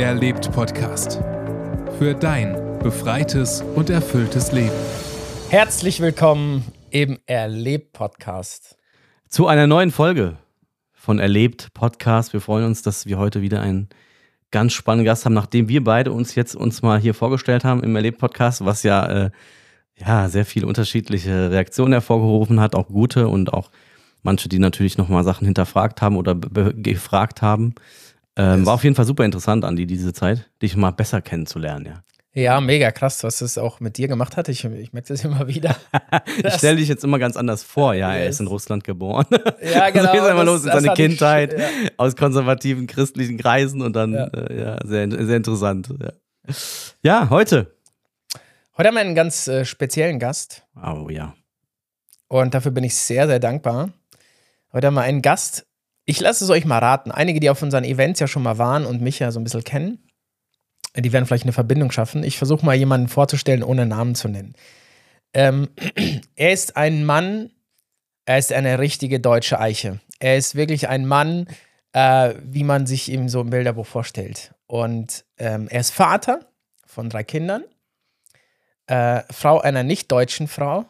Erlebt Podcast. Für dein befreites und erfülltes Leben. Herzlich willkommen im Erlebt Podcast. Zu einer neuen Folge von Erlebt Podcast. Wir freuen uns, dass wir heute wieder einen ganz spannenden Gast haben, nachdem wir beide uns jetzt uns mal hier vorgestellt haben im Erlebt Podcast, was ja, äh, ja sehr viele unterschiedliche Reaktionen hervorgerufen hat, auch gute und auch manche, die natürlich nochmal Sachen hinterfragt haben oder gefragt haben. Ähm, war auf jeden Fall super interessant, Andi, diese Zeit, dich mal besser kennenzulernen, ja. Ja, mega krass, was es auch mit dir gemacht hat. Ich, ich merke das immer wieder. ich stelle dich jetzt immer ganz anders vor. Ja, er ist in Russland geboren. Ja, genau. so geht immer los in seine Kindheit ich, ja. aus konservativen christlichen Kreisen und dann, ja, äh, ja sehr, sehr interessant. Ja. ja, heute. Heute haben wir einen ganz äh, speziellen Gast. Oh ja. Und dafür bin ich sehr, sehr dankbar. Heute haben wir einen Gast. Ich lasse es euch mal raten. Einige, die auf unseren Events ja schon mal waren und mich ja so ein bisschen kennen, die werden vielleicht eine Verbindung schaffen. Ich versuche mal jemanden vorzustellen, ohne Namen zu nennen. Ähm, er ist ein Mann, er ist eine richtige deutsche Eiche. Er ist wirklich ein Mann, äh, wie man sich ihm so im Bilderbuch vorstellt. Und ähm, er ist Vater von drei Kindern, äh, Frau einer nicht-deutschen Frau,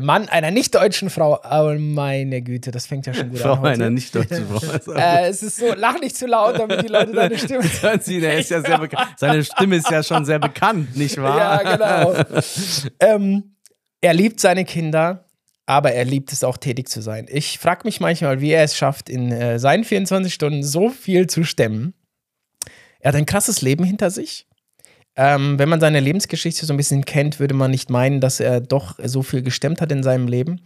Mann einer nicht-deutschen Frau. Oh meine Güte, das fängt ja schon gut Frau an. Heute. einer nicht-deutschen Frau. äh, es ist so, lach nicht zu laut, damit die Leute deine Stimme. Sie, der ist ja sehr bekannt. Seine Stimme ist ja schon sehr bekannt, nicht wahr? Ja, genau. ähm, er liebt seine Kinder, aber er liebt es auch tätig zu sein. Ich frage mich manchmal, wie er es schafft, in äh, seinen 24 Stunden so viel zu stemmen. Er hat ein krasses Leben hinter sich. Ähm, wenn man seine Lebensgeschichte so ein bisschen kennt, würde man nicht meinen, dass er doch so viel gestemmt hat in seinem Leben.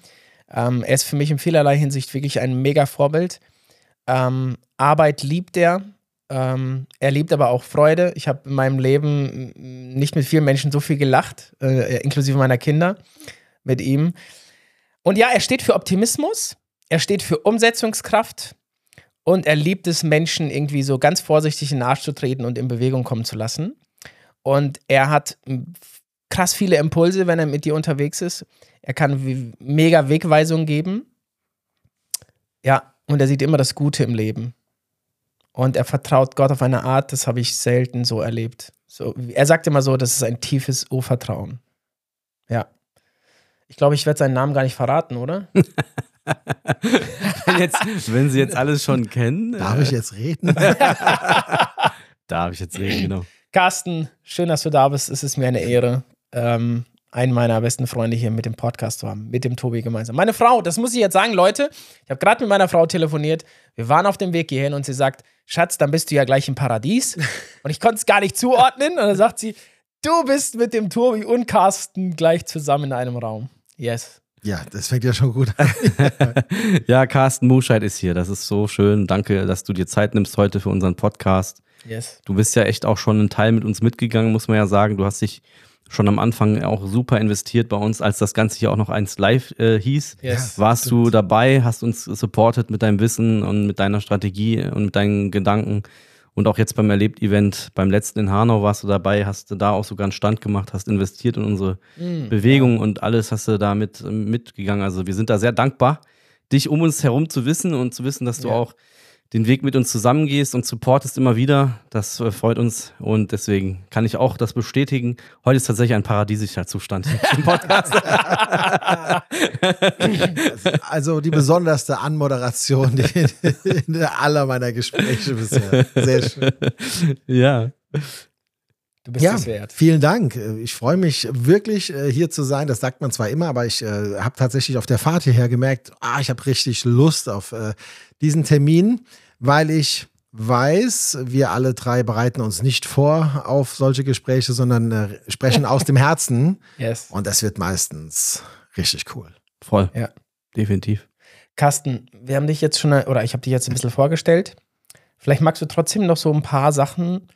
Ähm, er ist für mich in vielerlei Hinsicht wirklich ein mega Vorbild. Ähm, Arbeit liebt er. Ähm, er liebt aber auch Freude. Ich habe in meinem Leben nicht mit vielen Menschen so viel gelacht, äh, inklusive meiner Kinder, mit ihm. Und ja, er steht für Optimismus, er steht für Umsetzungskraft und er liebt es, Menschen irgendwie so ganz vorsichtig in den Arsch zu treten und in Bewegung kommen zu lassen. Und er hat krass viele Impulse, wenn er mit dir unterwegs ist. Er kann mega Wegweisungen geben. Ja, und er sieht immer das Gute im Leben. Und er vertraut Gott auf eine Art, das habe ich selten so erlebt. So, er sagt immer so, das ist ein tiefes Urvertrauen. Ja. Ich glaube, ich werde seinen Namen gar nicht verraten, oder? wenn, jetzt, wenn Sie jetzt alles schon kennen. Darf äh, ich jetzt reden? Darf ich jetzt reden, genau. Carsten, schön, dass du da bist. Es ist mir eine Ehre, ähm, einen meiner besten Freunde hier mit dem Podcast zu haben, mit dem Tobi gemeinsam. Meine Frau, das muss ich jetzt sagen, Leute, ich habe gerade mit meiner Frau telefoniert. Wir waren auf dem Weg hierhin und sie sagt, Schatz, dann bist du ja gleich im Paradies. Und ich konnte es gar nicht zuordnen. Und dann sagt sie, du bist mit dem Tobi und Carsten gleich zusammen in einem Raum. Yes. Ja, das fängt ja schon gut an. ja, Carsten Muscheid ist hier. Das ist so schön. Danke, dass du dir Zeit nimmst heute für unseren Podcast. Yes. Du bist ja echt auch schon einen Teil mit uns mitgegangen, muss man ja sagen. Du hast dich schon am Anfang auch super investiert bei uns, als das Ganze hier auch noch eins live äh, hieß. Yes. Warst du dabei, hast uns supportet mit deinem Wissen und mit deiner Strategie und mit deinen Gedanken. Und auch jetzt beim Erlebt-Event, beim letzten in Hanau warst du dabei, hast du da auch sogar einen Stand gemacht, hast investiert in unsere Mm, Bewegung und alles hast du da mit, mitgegangen. Also wir sind da sehr dankbar, dich um uns herum zu wissen und zu wissen, dass du Ja. auch den Weg mit uns zusammengehst und supportest immer wieder. Das äh, freut uns und deswegen kann ich auch das bestätigen. Heute ist tatsächlich ein paradiesischer Zustand im Podcast. Also die besonderste Anmoderation die, in aller meiner Gespräche bisher. Sehr schön. ja. Du bist Ja, es wert. vielen Dank. Ich freue mich wirklich äh, hier zu sein. Das sagt man zwar immer, aber ich äh, habe tatsächlich auf der Fahrt hierher gemerkt, ah, ich habe richtig Lust auf äh, diesen Termin, weil ich weiß, wir alle drei bereiten uns nicht vor auf solche Gespräche, sondern äh, sprechen aus dem Herzen. Yes. Und das wird meistens richtig cool. Voll. Ja. Definitiv. Carsten, wir haben dich jetzt schon, oder ich habe dich jetzt ein bisschen vorgestellt. Vielleicht magst du trotzdem noch so ein paar Sachen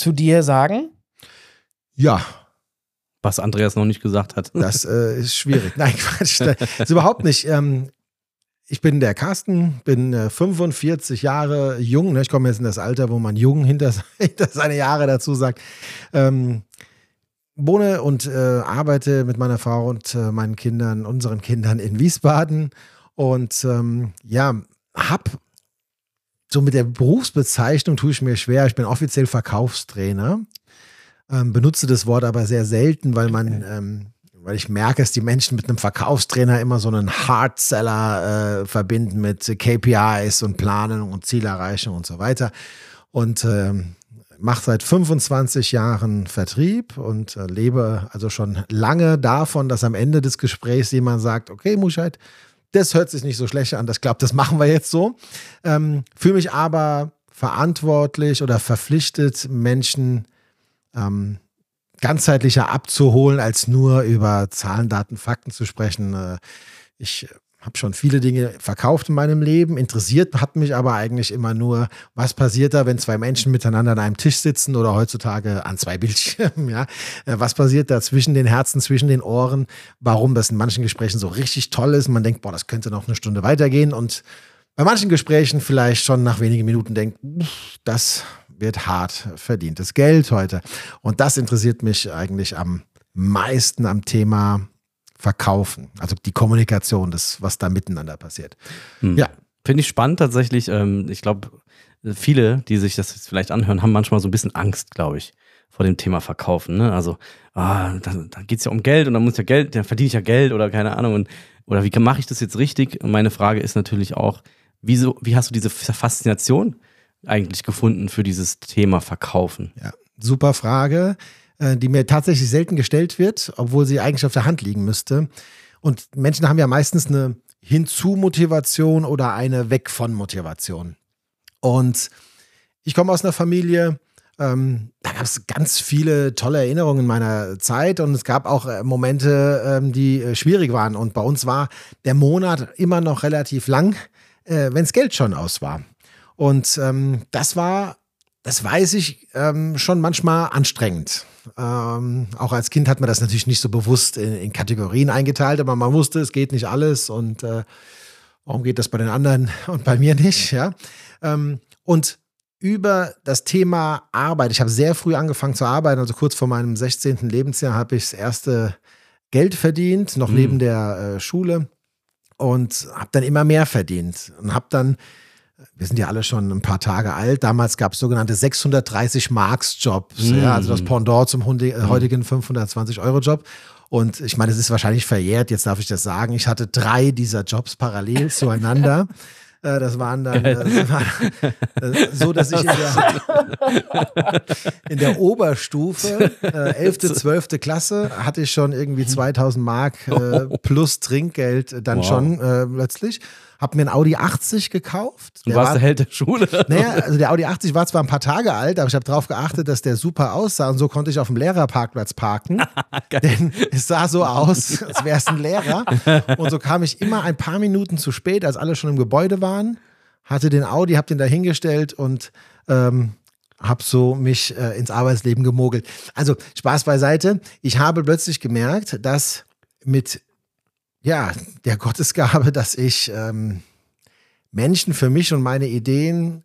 zu dir sagen. Ja, Was Andreas noch nicht gesagt hat. Das äh, ist schwierig. Nein, Quatsch. Das ist überhaupt nicht. Ähm, ich bin der Carsten, bin äh, 45 Jahre jung. Ne? Ich komme jetzt in das Alter, wo man jung hinter, hinter seine Jahre dazu sagt. Ähm, wohne und äh, arbeite mit meiner Frau und äh, meinen Kindern, unseren Kindern in Wiesbaden. Und ähm, ja, hab so mit der Berufsbezeichnung tue ich mir schwer. Ich bin offiziell Verkaufstrainer, ähm, benutze das Wort aber sehr selten, weil man, ähm, weil ich merke, dass die Menschen mit einem Verkaufstrainer immer so einen Hardseller äh, verbinden mit KPIs und Planung und Zielerreichung und so weiter. Und ähm, mache seit 25 Jahren Vertrieb und äh, lebe also schon lange davon, dass am Ende des Gesprächs jemand sagt, okay, Muscheid, das hört sich nicht so schlecht an, das glaubt, das machen wir jetzt so. Ähm, Fühle mich aber verantwortlich oder verpflichtet, Menschen ähm, ganzheitlicher abzuholen, als nur über Zahlen, Daten, Fakten zu sprechen. Äh, ich habe schon viele Dinge verkauft in meinem Leben. Interessiert hat mich aber eigentlich immer nur, was passiert da, wenn zwei Menschen miteinander an einem Tisch sitzen oder heutzutage an zwei Bildschirmen. Ja, äh, was passiert da zwischen den Herzen, zwischen den Ohren? Warum das in manchen Gesprächen so richtig toll ist? Man denkt, boah, das könnte noch eine Stunde weitergehen und bei manchen Gesprächen vielleicht schon nach wenigen Minuten denkt, das wird hart verdientes Geld heute. Und das interessiert mich eigentlich am meisten am Thema verkaufen. Also die Kommunikation, das, was da miteinander passiert. Hm. Ja. Finde ich spannend tatsächlich. Ähm, ich glaube, viele, die sich das jetzt vielleicht anhören, haben manchmal so ein bisschen Angst, glaube ich, vor dem Thema Verkaufen. Ne? Also, ah, da, da geht es ja um Geld und dann muss ja Geld, dann verdiene ich ja Geld oder keine Ahnung. Und, oder wie mache ich das jetzt richtig? Und meine Frage ist natürlich auch, wieso, wie hast du diese Faszination eigentlich gefunden für dieses Thema Verkaufen? Ja, super Frage. Äh, die mir tatsächlich selten gestellt wird, obwohl sie eigentlich auf der Hand liegen müsste. Und Menschen haben ja meistens eine Hinzu-Motivation oder eine Weg von Motivation. Und ich komme aus einer Familie, ähm, da gab es ganz viele tolle Erinnerungen in meiner Zeit und es gab auch äh, Momente, ähm, die äh, schwierig waren. Und bei uns war der Monat immer noch relativ lang, äh, wenn das Geld schon aus war. Und ähm, das war, das weiß ich, ähm, schon manchmal anstrengend. Ähm, auch als Kind hat man das natürlich nicht so bewusst in, in, Kategorien eingeteilt, aber man wusste, es geht nicht alles und äh, warum geht das bei den anderen und bei mir nicht, ja. Ähm, und über das Thema Arbeit, ich habe sehr früh angefangen zu arbeiten, also kurz vor meinem 16. Lebensjahr habe ich das erste Geld verdient, noch mhm. neben der äh, Schule und habe dann immer mehr verdient und habe dann wir sind ja alle schon ein paar Tage alt. Damals gab es sogenannte 630 Marks-Jobs, mm. ja, also das Pendant zum äh, heutigen 520-Euro-Job. Und ich meine, es ist wahrscheinlich verjährt, jetzt darf ich das sagen. Ich hatte drei dieser Jobs parallel zueinander. Äh, das waren dann äh, das war, so, dass ich in der, in der Oberstufe, äh, 11., 12. Klasse, hatte ich schon irgendwie 2000 Mark äh, plus Trinkgeld dann wow. schon äh, plötzlich habe mir ein Audi 80 gekauft. Du warst war, der Held der Schule. Naja, also der Audi 80 war zwar ein paar Tage alt, aber ich habe darauf geachtet, dass der super aussah und so konnte ich auf dem Lehrerparkplatz parken. denn es sah so aus, als wäre es ein Lehrer. Und so kam ich immer ein paar Minuten zu spät, als alle schon im Gebäude waren, hatte den Audi, habe den da hingestellt und ähm, habe so mich äh, ins Arbeitsleben gemogelt. Also Spaß beiseite. Ich habe plötzlich gemerkt, dass mit ja, der Gottesgabe, dass ich ähm, Menschen für mich und meine Ideen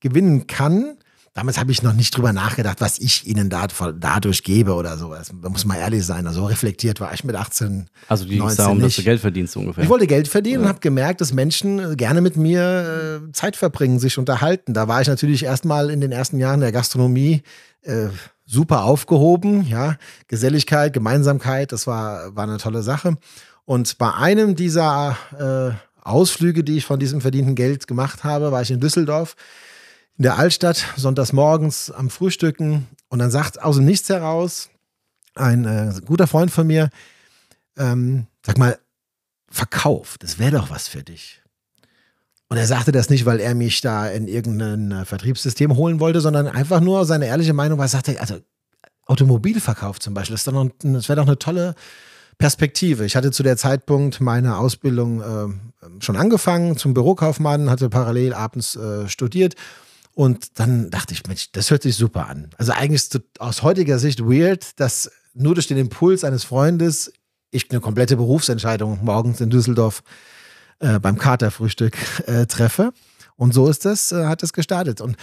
gewinnen kann. Damals habe ich noch nicht drüber nachgedacht, was ich ihnen da, dadurch gebe oder sowas. Da muss man ehrlich sein. Also reflektiert war ich mit 18. Also die 19 darum, nicht. dass du Geld verdienst ungefähr. Ich wollte Geld verdienen ja. und habe gemerkt, dass Menschen gerne mit mir äh, Zeit verbringen, sich unterhalten. Da war ich natürlich erstmal in den ersten Jahren der Gastronomie äh, super aufgehoben. Ja, Geselligkeit, Gemeinsamkeit, das war, war eine tolle Sache. Und bei einem dieser äh, Ausflüge, die ich von diesem verdienten Geld gemacht habe, war ich in Düsseldorf, in der Altstadt, sonntags morgens am Frühstücken. Und dann sagt aus dem Nichts heraus ein äh, guter Freund von mir, ähm, sag mal, Verkauf, das wäre doch was für dich. Und er sagte das nicht, weil er mich da in irgendein äh, Vertriebssystem holen wollte, sondern einfach nur seine ehrliche Meinung, weil er sagte, also Automobilverkauf zum Beispiel, das, das wäre doch eine tolle Perspektive. Ich hatte zu der Zeitpunkt meine Ausbildung äh, schon angefangen zum Bürokaufmann, hatte parallel abends äh, studiert. Und dann dachte ich, Mensch, das hört sich super an. Also eigentlich ist aus heutiger Sicht weird, dass nur durch den Impuls eines Freundes ich eine komplette Berufsentscheidung morgens in Düsseldorf äh, beim Katerfrühstück äh, treffe. Und so ist das, äh, hat es gestartet. Und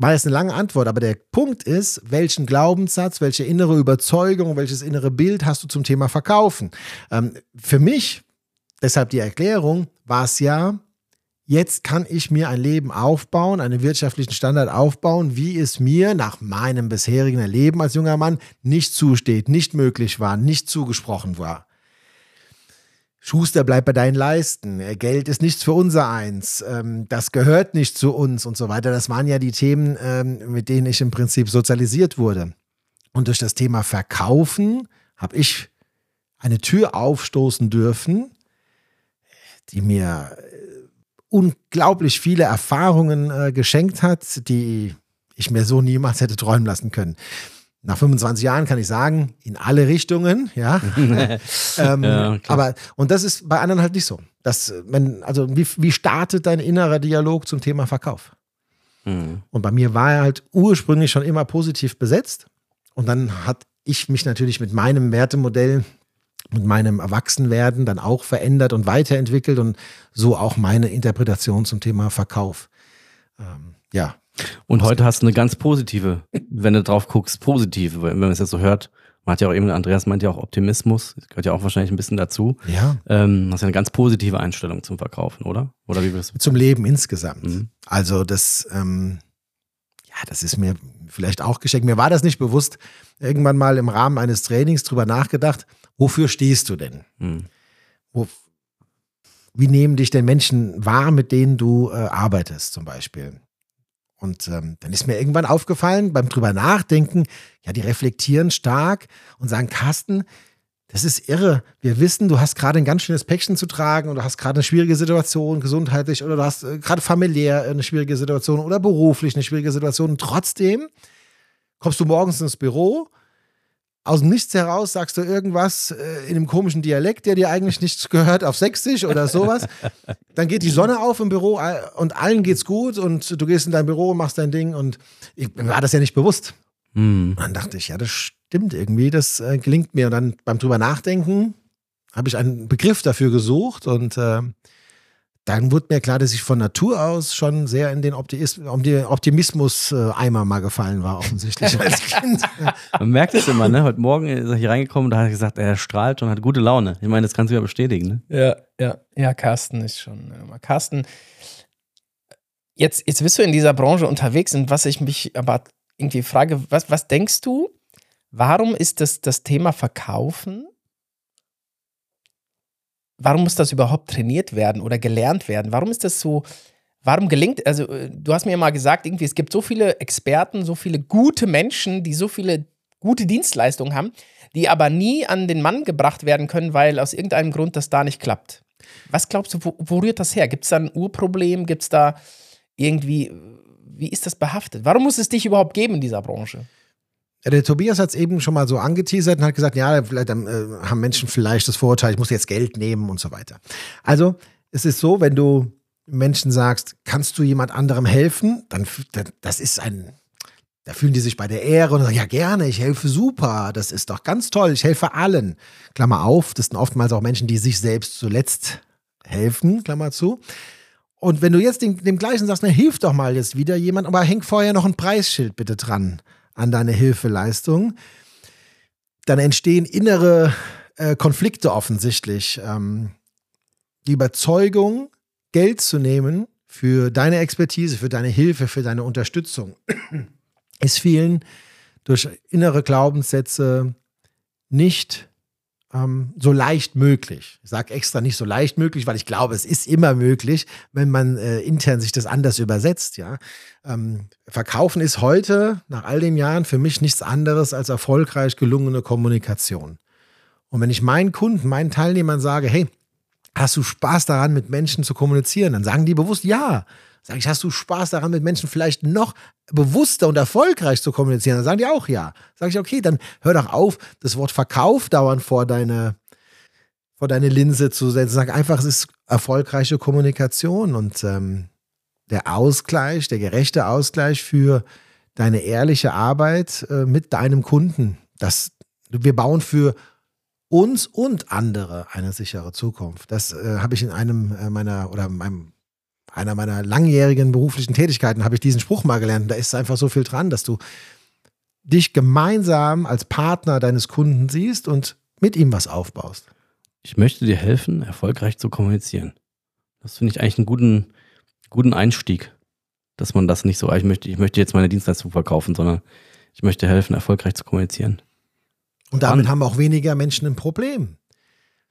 war jetzt eine lange Antwort, aber der Punkt ist, welchen Glaubenssatz, welche innere Überzeugung, welches innere Bild hast du zum Thema Verkaufen? Ähm, für mich, deshalb die Erklärung, war es ja, Jetzt kann ich mir ein Leben aufbauen, einen wirtschaftlichen Standard aufbauen, wie es mir nach meinem bisherigen Leben als junger Mann nicht zusteht, nicht möglich war, nicht zugesprochen war. Schuster bleibt bei deinen Leisten, äh, Geld ist nichts für unser eins, ähm, das gehört nicht zu uns und so weiter. Das waren ja die Themen, ähm, mit denen ich im Prinzip sozialisiert wurde. Und durch das Thema Verkaufen habe ich eine Tür aufstoßen dürfen, die mir äh, unglaublich viele Erfahrungen äh, geschenkt hat, die ich mir so niemals hätte träumen lassen können. Nach 25 Jahren kann ich sagen, in alle Richtungen, ja. ähm, ja aber, und das ist bei anderen halt nicht so. Das, wenn, also, wie, wie startet dein innerer Dialog zum Thema Verkauf? Mhm. Und bei mir war er halt ursprünglich schon immer positiv besetzt. Und dann hat ich mich natürlich mit meinem Wertemodell, mit meinem Erwachsenwerden dann auch verändert und weiterentwickelt und so auch meine Interpretation zum Thema Verkauf. Ähm, ja, und heute hast du eine ganz positive, wenn du drauf guckst, positive, wenn man es jetzt so hört. Man hat ja auch eben, Andreas meint ja auch Optimismus, das gehört ja auch wahrscheinlich ein bisschen dazu. Ja. Ähm, hast ja eine ganz positive Einstellung zum Verkaufen, oder? Oder wie wirst Zum Leben insgesamt. Mhm. Also das, ähm, ja, das ist mir vielleicht auch geschenkt. Mir war das nicht bewusst. Irgendwann mal im Rahmen eines Trainings drüber nachgedacht, wofür stehst du denn? Mhm. Wo, wie nehmen dich denn Menschen wahr, mit denen du äh, arbeitest, zum Beispiel? Und ähm, dann ist mir irgendwann aufgefallen, beim drüber nachdenken, ja, die reflektieren stark und sagen, Carsten, das ist irre. Wir wissen, du hast gerade ein ganz schönes Päckchen zu tragen und du hast gerade eine schwierige Situation, gesundheitlich oder du hast äh, gerade familiär eine schwierige Situation oder beruflich eine schwierige Situation. Und trotzdem kommst du morgens ins Büro aus dem Nichts heraus sagst du irgendwas äh, in einem komischen Dialekt, der dir eigentlich nichts gehört, auf Sächsisch oder sowas. Dann geht die Sonne auf im Büro und allen geht's gut und du gehst in dein Büro, machst dein Ding und ich, mir war das ja nicht bewusst. Und dann dachte ich, ja, das stimmt irgendwie, das äh, gelingt mir. Und dann beim drüber nachdenken habe ich einen Begriff dafür gesucht und äh, dann wurde mir klar, dass ich von Natur aus schon sehr in den Optimismus-Eimer mal gefallen war, offensichtlich als Kind. Man merkt es immer, ne? Heute Morgen ist er hier reingekommen und da hat er gesagt, er strahlt und hat gute Laune. Ich meine, das kannst du ja bestätigen, ne? Ja, ja, ja, Carsten ist schon. Äh, Carsten, jetzt, jetzt bist du in dieser Branche unterwegs und was ich mich aber irgendwie frage, was, was denkst du, warum ist das, das Thema Verkaufen warum muss das überhaupt trainiert werden oder gelernt werden? Warum ist das so, warum gelingt, also äh, du hast mir ja mal gesagt, irgendwie, es gibt so viele Experten, so viele gute Menschen, die so viele gute Dienstleistungen haben, die aber nie an den Mann gebracht werden können, weil aus irgendeinem Grund das da nicht klappt. Was glaubst du, wo, wo rührt das her? Gibt es da ein Urproblem? Gibt es da irgendwie, wie ist das behaftet? Warum muss es dich überhaupt geben in dieser Branche? Der Tobias hat es eben schon mal so angeteasert und hat gesagt, ja, vielleicht äh, haben Menschen vielleicht das Vorurteil, ich muss jetzt Geld nehmen und so weiter. Also es ist so, wenn du Menschen sagst, kannst du jemand anderem helfen, dann das ist ein, da fühlen die sich bei der Ehre und sagen, ja gerne, ich helfe super, das ist doch ganz toll, ich helfe allen. Klammer auf, das sind oftmals auch Menschen, die sich selbst zuletzt helfen, Klammer zu. Und wenn du jetzt dem, dem gleichen sagst, na hilf doch mal jetzt wieder jemand, aber häng vorher noch ein Preisschild bitte dran an deine Hilfeleistung, dann entstehen innere äh, Konflikte offensichtlich. Ähm, die Überzeugung, Geld zu nehmen für deine Expertise, für deine Hilfe, für deine Unterstützung, ist vielen durch innere Glaubenssätze nicht ähm, so leicht möglich. Ich sage extra nicht so leicht möglich, weil ich glaube, es ist immer möglich, wenn man äh, intern sich das anders übersetzt. Ja, ähm, Verkaufen ist heute nach all den Jahren für mich nichts anderes als erfolgreich gelungene Kommunikation. Und wenn ich meinen Kunden, meinen Teilnehmern sage, hey, hast du Spaß daran, mit Menschen zu kommunizieren, dann sagen die bewusst ja. Sag ich, hast du Spaß daran, mit Menschen vielleicht noch bewusster und erfolgreich zu kommunizieren? Dann sagen die auch ja. Sag ich, okay, dann hör doch auf, das Wort Verkauf dauernd vor deine, vor deine Linse zu setzen. Sag einfach, es ist erfolgreiche Kommunikation und ähm, der Ausgleich, der gerechte Ausgleich für deine ehrliche Arbeit äh, mit deinem Kunden. Das, wir bauen für uns und andere eine sichere Zukunft. Das äh, habe ich in einem äh, meiner oder meinem einer meiner langjährigen beruflichen Tätigkeiten habe ich diesen Spruch mal gelernt. Da ist einfach so viel dran, dass du dich gemeinsam als Partner deines Kunden siehst und mit ihm was aufbaust. Ich möchte dir helfen, erfolgreich zu kommunizieren. Das finde ich eigentlich einen guten, guten Einstieg, dass man das nicht so, ich möchte, ich möchte jetzt meine Dienstleistung verkaufen, sondern ich möchte helfen, erfolgreich zu kommunizieren. Und damit Spannend. haben auch weniger Menschen ein Problem.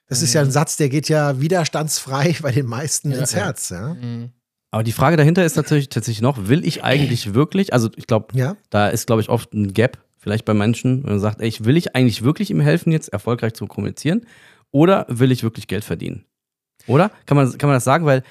Das ist ja ein Satz, der geht ja widerstandsfrei bei den meisten ins ja. Herz. Ja? Mhm. Aber die Frage dahinter ist natürlich tatsächlich noch, will ich eigentlich wirklich, also ich glaube, ja? da ist, glaube ich, oft ein Gap vielleicht bei Menschen, wenn man sagt, ey, ich will ich eigentlich wirklich ihm helfen, jetzt erfolgreich zu kommunizieren oder will ich wirklich Geld verdienen? Oder? Kann man, kann man das sagen? Weil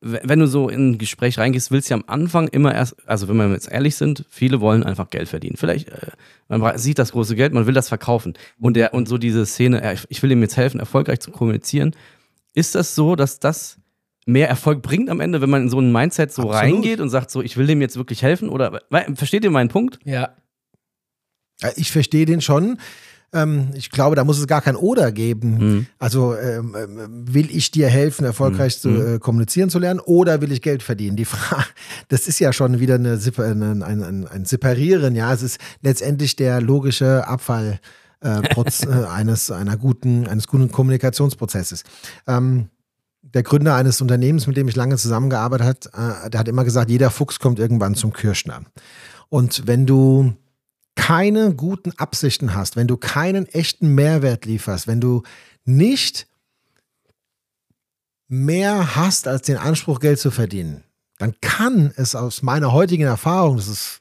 wenn du so in ein Gespräch reingehst, willst du ja am Anfang immer erst, also wenn wir jetzt ehrlich sind, viele wollen einfach Geld verdienen. Vielleicht, äh, man sieht das große Geld, man will das verkaufen. Und, der, und so diese Szene, äh, ich- will ihm jetzt helfen, erfolgreich zu kommunizieren. Ist das so, dass das mehr Erfolg bringt am Ende, wenn man in so ein Mindset so Absolut. reingeht und sagt so, ich will dem jetzt wirklich helfen? Oder versteht ihr meinen Punkt? Ja, Ich verstehe den schon. Ähm, ich glaube, da muss es gar kein Oder geben. Mhm. Also ähm, ähm, will ich dir helfen, erfolgreich zu Mhm. äh, kommunizieren zu lernen, oder will ich Geld verdienen? Die Frage, das ist ja schon wieder eine, ein, ein, ein, Separieren. Ja, es ist letztendlich der logische Abfall äh, äh, eines einer guten eines guten Kommunikationsprozesses. Ähm, der Gründer eines Unternehmens, mit dem ich lange zusammengearbeitet habe, äh, der hat immer gesagt, jeder Fuchs kommt irgendwann zum Kirschner. Und wenn du keine guten Absichten hast, wenn du keinen echten Mehrwert lieferst, wenn du nicht mehr hast als den Anspruch, Geld zu verdienen, dann kann es aus meiner heutigen Erfahrung, das ist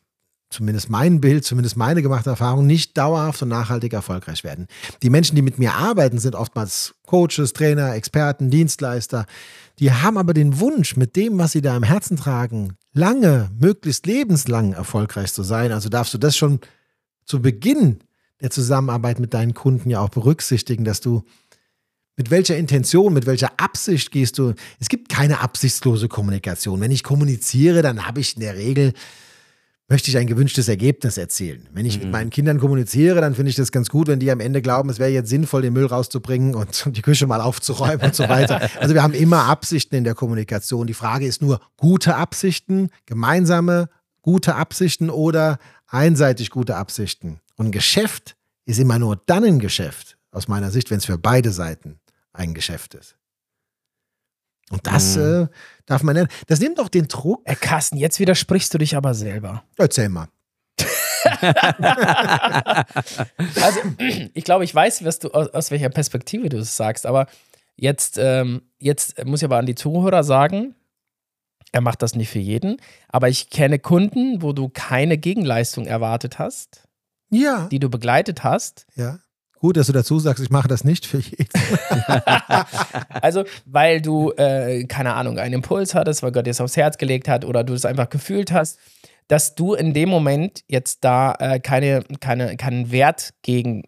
zumindest mein Bild, zumindest meine gemachte Erfahrung, nicht dauerhaft und nachhaltig erfolgreich werden. Die Menschen, die mit mir arbeiten, sind oftmals Coaches, Trainer, Experten, Dienstleister. Die haben aber den Wunsch, mit dem, was sie da im Herzen tragen, lange, möglichst lebenslang erfolgreich zu sein. Also darfst du das schon zu Beginn der Zusammenarbeit mit deinen Kunden ja auch berücksichtigen, dass du mit welcher Intention, mit welcher Absicht gehst du. Es gibt keine absichtslose Kommunikation. Wenn ich kommuniziere, dann habe ich in der Regel, möchte ich ein gewünschtes Ergebnis erzielen. Wenn ich mit meinen Kindern kommuniziere, dann finde ich das ganz gut, wenn die am Ende glauben, es wäre jetzt sinnvoll, den Müll rauszubringen und die Küche mal aufzuräumen und so weiter. Also wir haben immer Absichten in der Kommunikation. Die Frage ist nur, gute Absichten, gemeinsame gute Absichten oder einseitig gute Absichten. Und ein Geschäft ist immer nur dann ein Geschäft, aus meiner Sicht, wenn es für beide Seiten ein Geschäft ist. Und das Mhm. äh, darf man nennen. Das nimmt auch den Druck. Äh, Carsten, jetzt widersprichst du dich aber selber. Erzähl mal. Also, ich glaube, ich weiß, was du, aus, aus welcher Perspektive du es sagst, aber jetzt, ähm, jetzt muss ich aber an die Zuhörer sagen, er macht das nicht für jeden, aber ich kenne Kunden, wo du keine Gegenleistung erwartet hast, Ja, die du begleitet hast. ja. Gut, dass du dazu sagst, ich mache das nicht für jeden. Also, weil du, äh, keine Ahnung, einen Impuls hattest, weil Gott dir es aufs Herz gelegt hat oder du es einfach gefühlt hast, dass du in dem Moment jetzt da äh, keine, keine, keinen Wert gegen,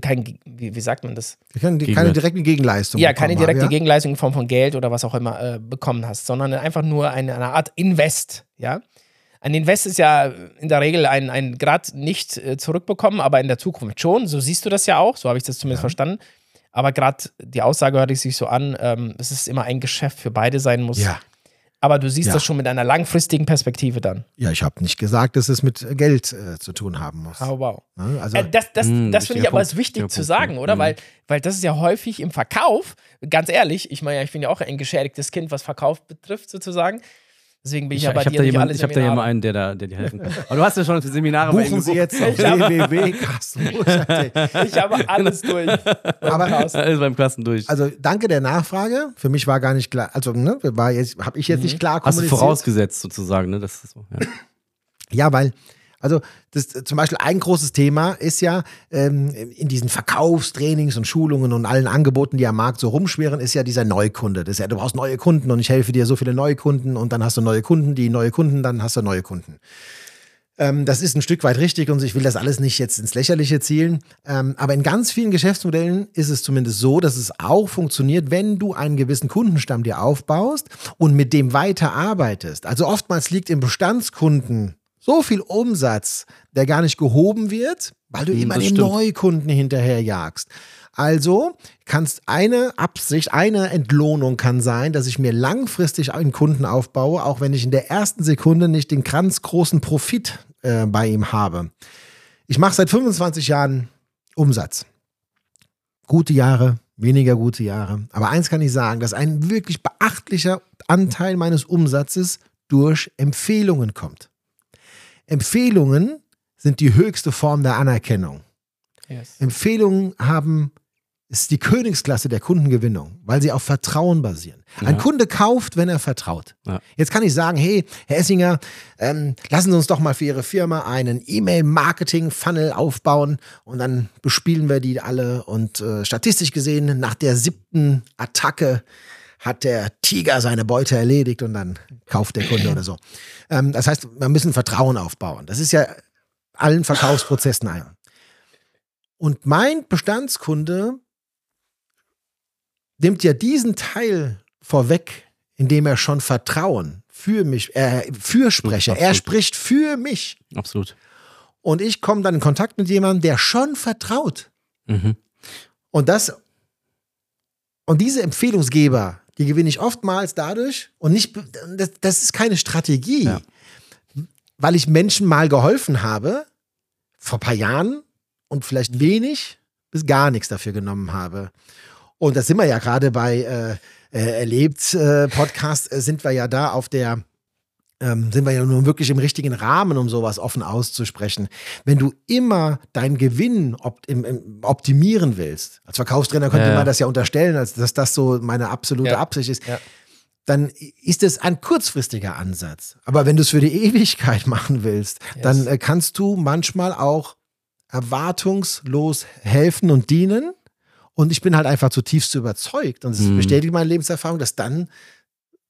kein, wie, wie sagt man das? Keine Gegenwert. direkte Gegenleistung. Ja, keine direkte haben, ja? Gegenleistung in Form von Geld oder was auch immer äh, bekommen hast, sondern einfach nur eine, eine Art Invest, ja. Ein Invest ist ja in der Regel ein, ein Grad nicht äh, zurückbekommen, aber in der Zukunft schon. So siehst du das ja auch, so habe ich das zumindest Ja. verstanden. Aber gerade die Aussage hörte sich so an, ähm, dass es immer ein Geschäft für beide sein muss. Ja, Aber du siehst Ja. das schon mit einer langfristigen Perspektive dann. ja ich habe nicht gesagt, dass es mit Geld äh, zu tun haben muss. Oh, wow. Ne? Also, Äh, das das, Hm, das finde ich aber Punkt, wichtig wichtiger zu Punkt, sagen, oder? Hm. Weil, weil das ist ja häufig im Verkauf, ganz ehrlich, ich meine, ja, ich bin ja auch ein geschädigtes Kind, was Verkauf betrifft, sozusagen. Deswegen bin ich, Ich, ja bei ich habe dir da, jemand, alle ich hab da mal einen, der, da, der dir helfen kann. Aber du hast ja schon Seminare buchen Sie jetzt auf www.carstenbusch.de. Ich habe alles durch. Aber- Alles beim Kasten durch. Also danke der Nachfrage. Für mich war gar nicht klar, also ne, war jetzt, habe ich jetzt nicht klar Mhm. Hast du kommuniziert. vorausgesetzt sozusagen, ne? Das ist so, ja. Ja, weil, also das, zum Beispiel ein großes Thema ist ja ähm, in diesen Verkaufstrainings und Schulungen und allen Angeboten, die am Markt so rumschwirren, ist ja dieser Neukunde. Das ist ja, du brauchst neue Kunden und ich helfe dir so viele neue Kunden und dann hast du neue Kunden, die neue Kunden, dann hast du neue Kunden. Ähm, das ist ein Stück weit richtig und ich will das alles nicht jetzt ins Lächerliche zielen. Ähm, aber in ganz vielen Geschäftsmodellen ist es zumindest so, dass es auch funktioniert, wenn du einen gewissen Kundenstamm dir aufbaust und mit dem weiter arbeitest. Also oftmals liegt im Bestandskunden so viel Umsatz, der gar nicht gehoben wird, weil du Hm, immer dem stimmt. Neukunden hinterherjagst. Also kannst eine Absicht, eine Entlohnung kann sein, dass ich mir langfristig einen Kunden aufbaue, auch wenn ich in der ersten Sekunde nicht den ganz großen Profit äh, bei ihm habe. Ich mache seit 25 Jahren Umsatz. Gute Jahre, weniger gute Jahre. Aber eins kann ich sagen, dass ein wirklich beachtlicher Anteil meines Umsatzes durch Empfehlungen kommt. Empfehlungen sind die höchste Form der Anerkennung. Yes. Empfehlungen haben ist die Königsklasse der Kundengewinnung, weil sie auf Vertrauen basieren. Ein Ja. Kunde kauft, wenn er vertraut. Ja. Jetzt kann ich sagen, hey, Herr Essinger, ähm, lassen Sie uns doch mal für Ihre Firma einen E-Mail-Marketing-Funnel aufbauen und dann bespielen wir die alle. Und äh, statistisch gesehen, nach der siebten Attacke hat der Tiger seine Beute erledigt und dann kauft der Kunde oder so. Ähm, das heißt, wir müssen Vertrauen aufbauen. Das ist ja allen Verkaufsprozessen ein. Und mein Bestandskunde nimmt ja diesen Teil vorweg, indem er schon Vertrauen für mich, äh, fürspreche. Er Absolut. spricht für mich. Absolut. Und ich komme dann in Kontakt mit jemandem, der schon vertraut. Mhm. Und das und diese Empfehlungsgeber, die gewinne ich oftmals dadurch und nicht das, das ist keine Strategie, Ja. weil ich Menschen mal geholfen habe vor ein paar Jahren und vielleicht wenig bis gar nichts dafür genommen habe. Und das sind wir ja gerade bei äh, äh, erlebt äh, Podcast äh, sind wir ja da auf der ähm, sind wir ja nun wirklich im richtigen Rahmen, um sowas offen auszusprechen. Wenn du immer deinen Gewinn opt im, im, optimieren willst, als Verkaufstrainer könnte Ja, man das ja unterstellen, als dass das so meine absolute Ja. Absicht ist, Ja. dann ist es ein kurzfristiger Ansatz. Aber wenn du es für die Ewigkeit machen willst, dann Yes. äh, kannst du manchmal auch erwartungslos helfen und dienen. Und ich bin halt einfach zutiefst überzeugt, und es Mhm. bestätigt meine Lebenserfahrung, dass dann,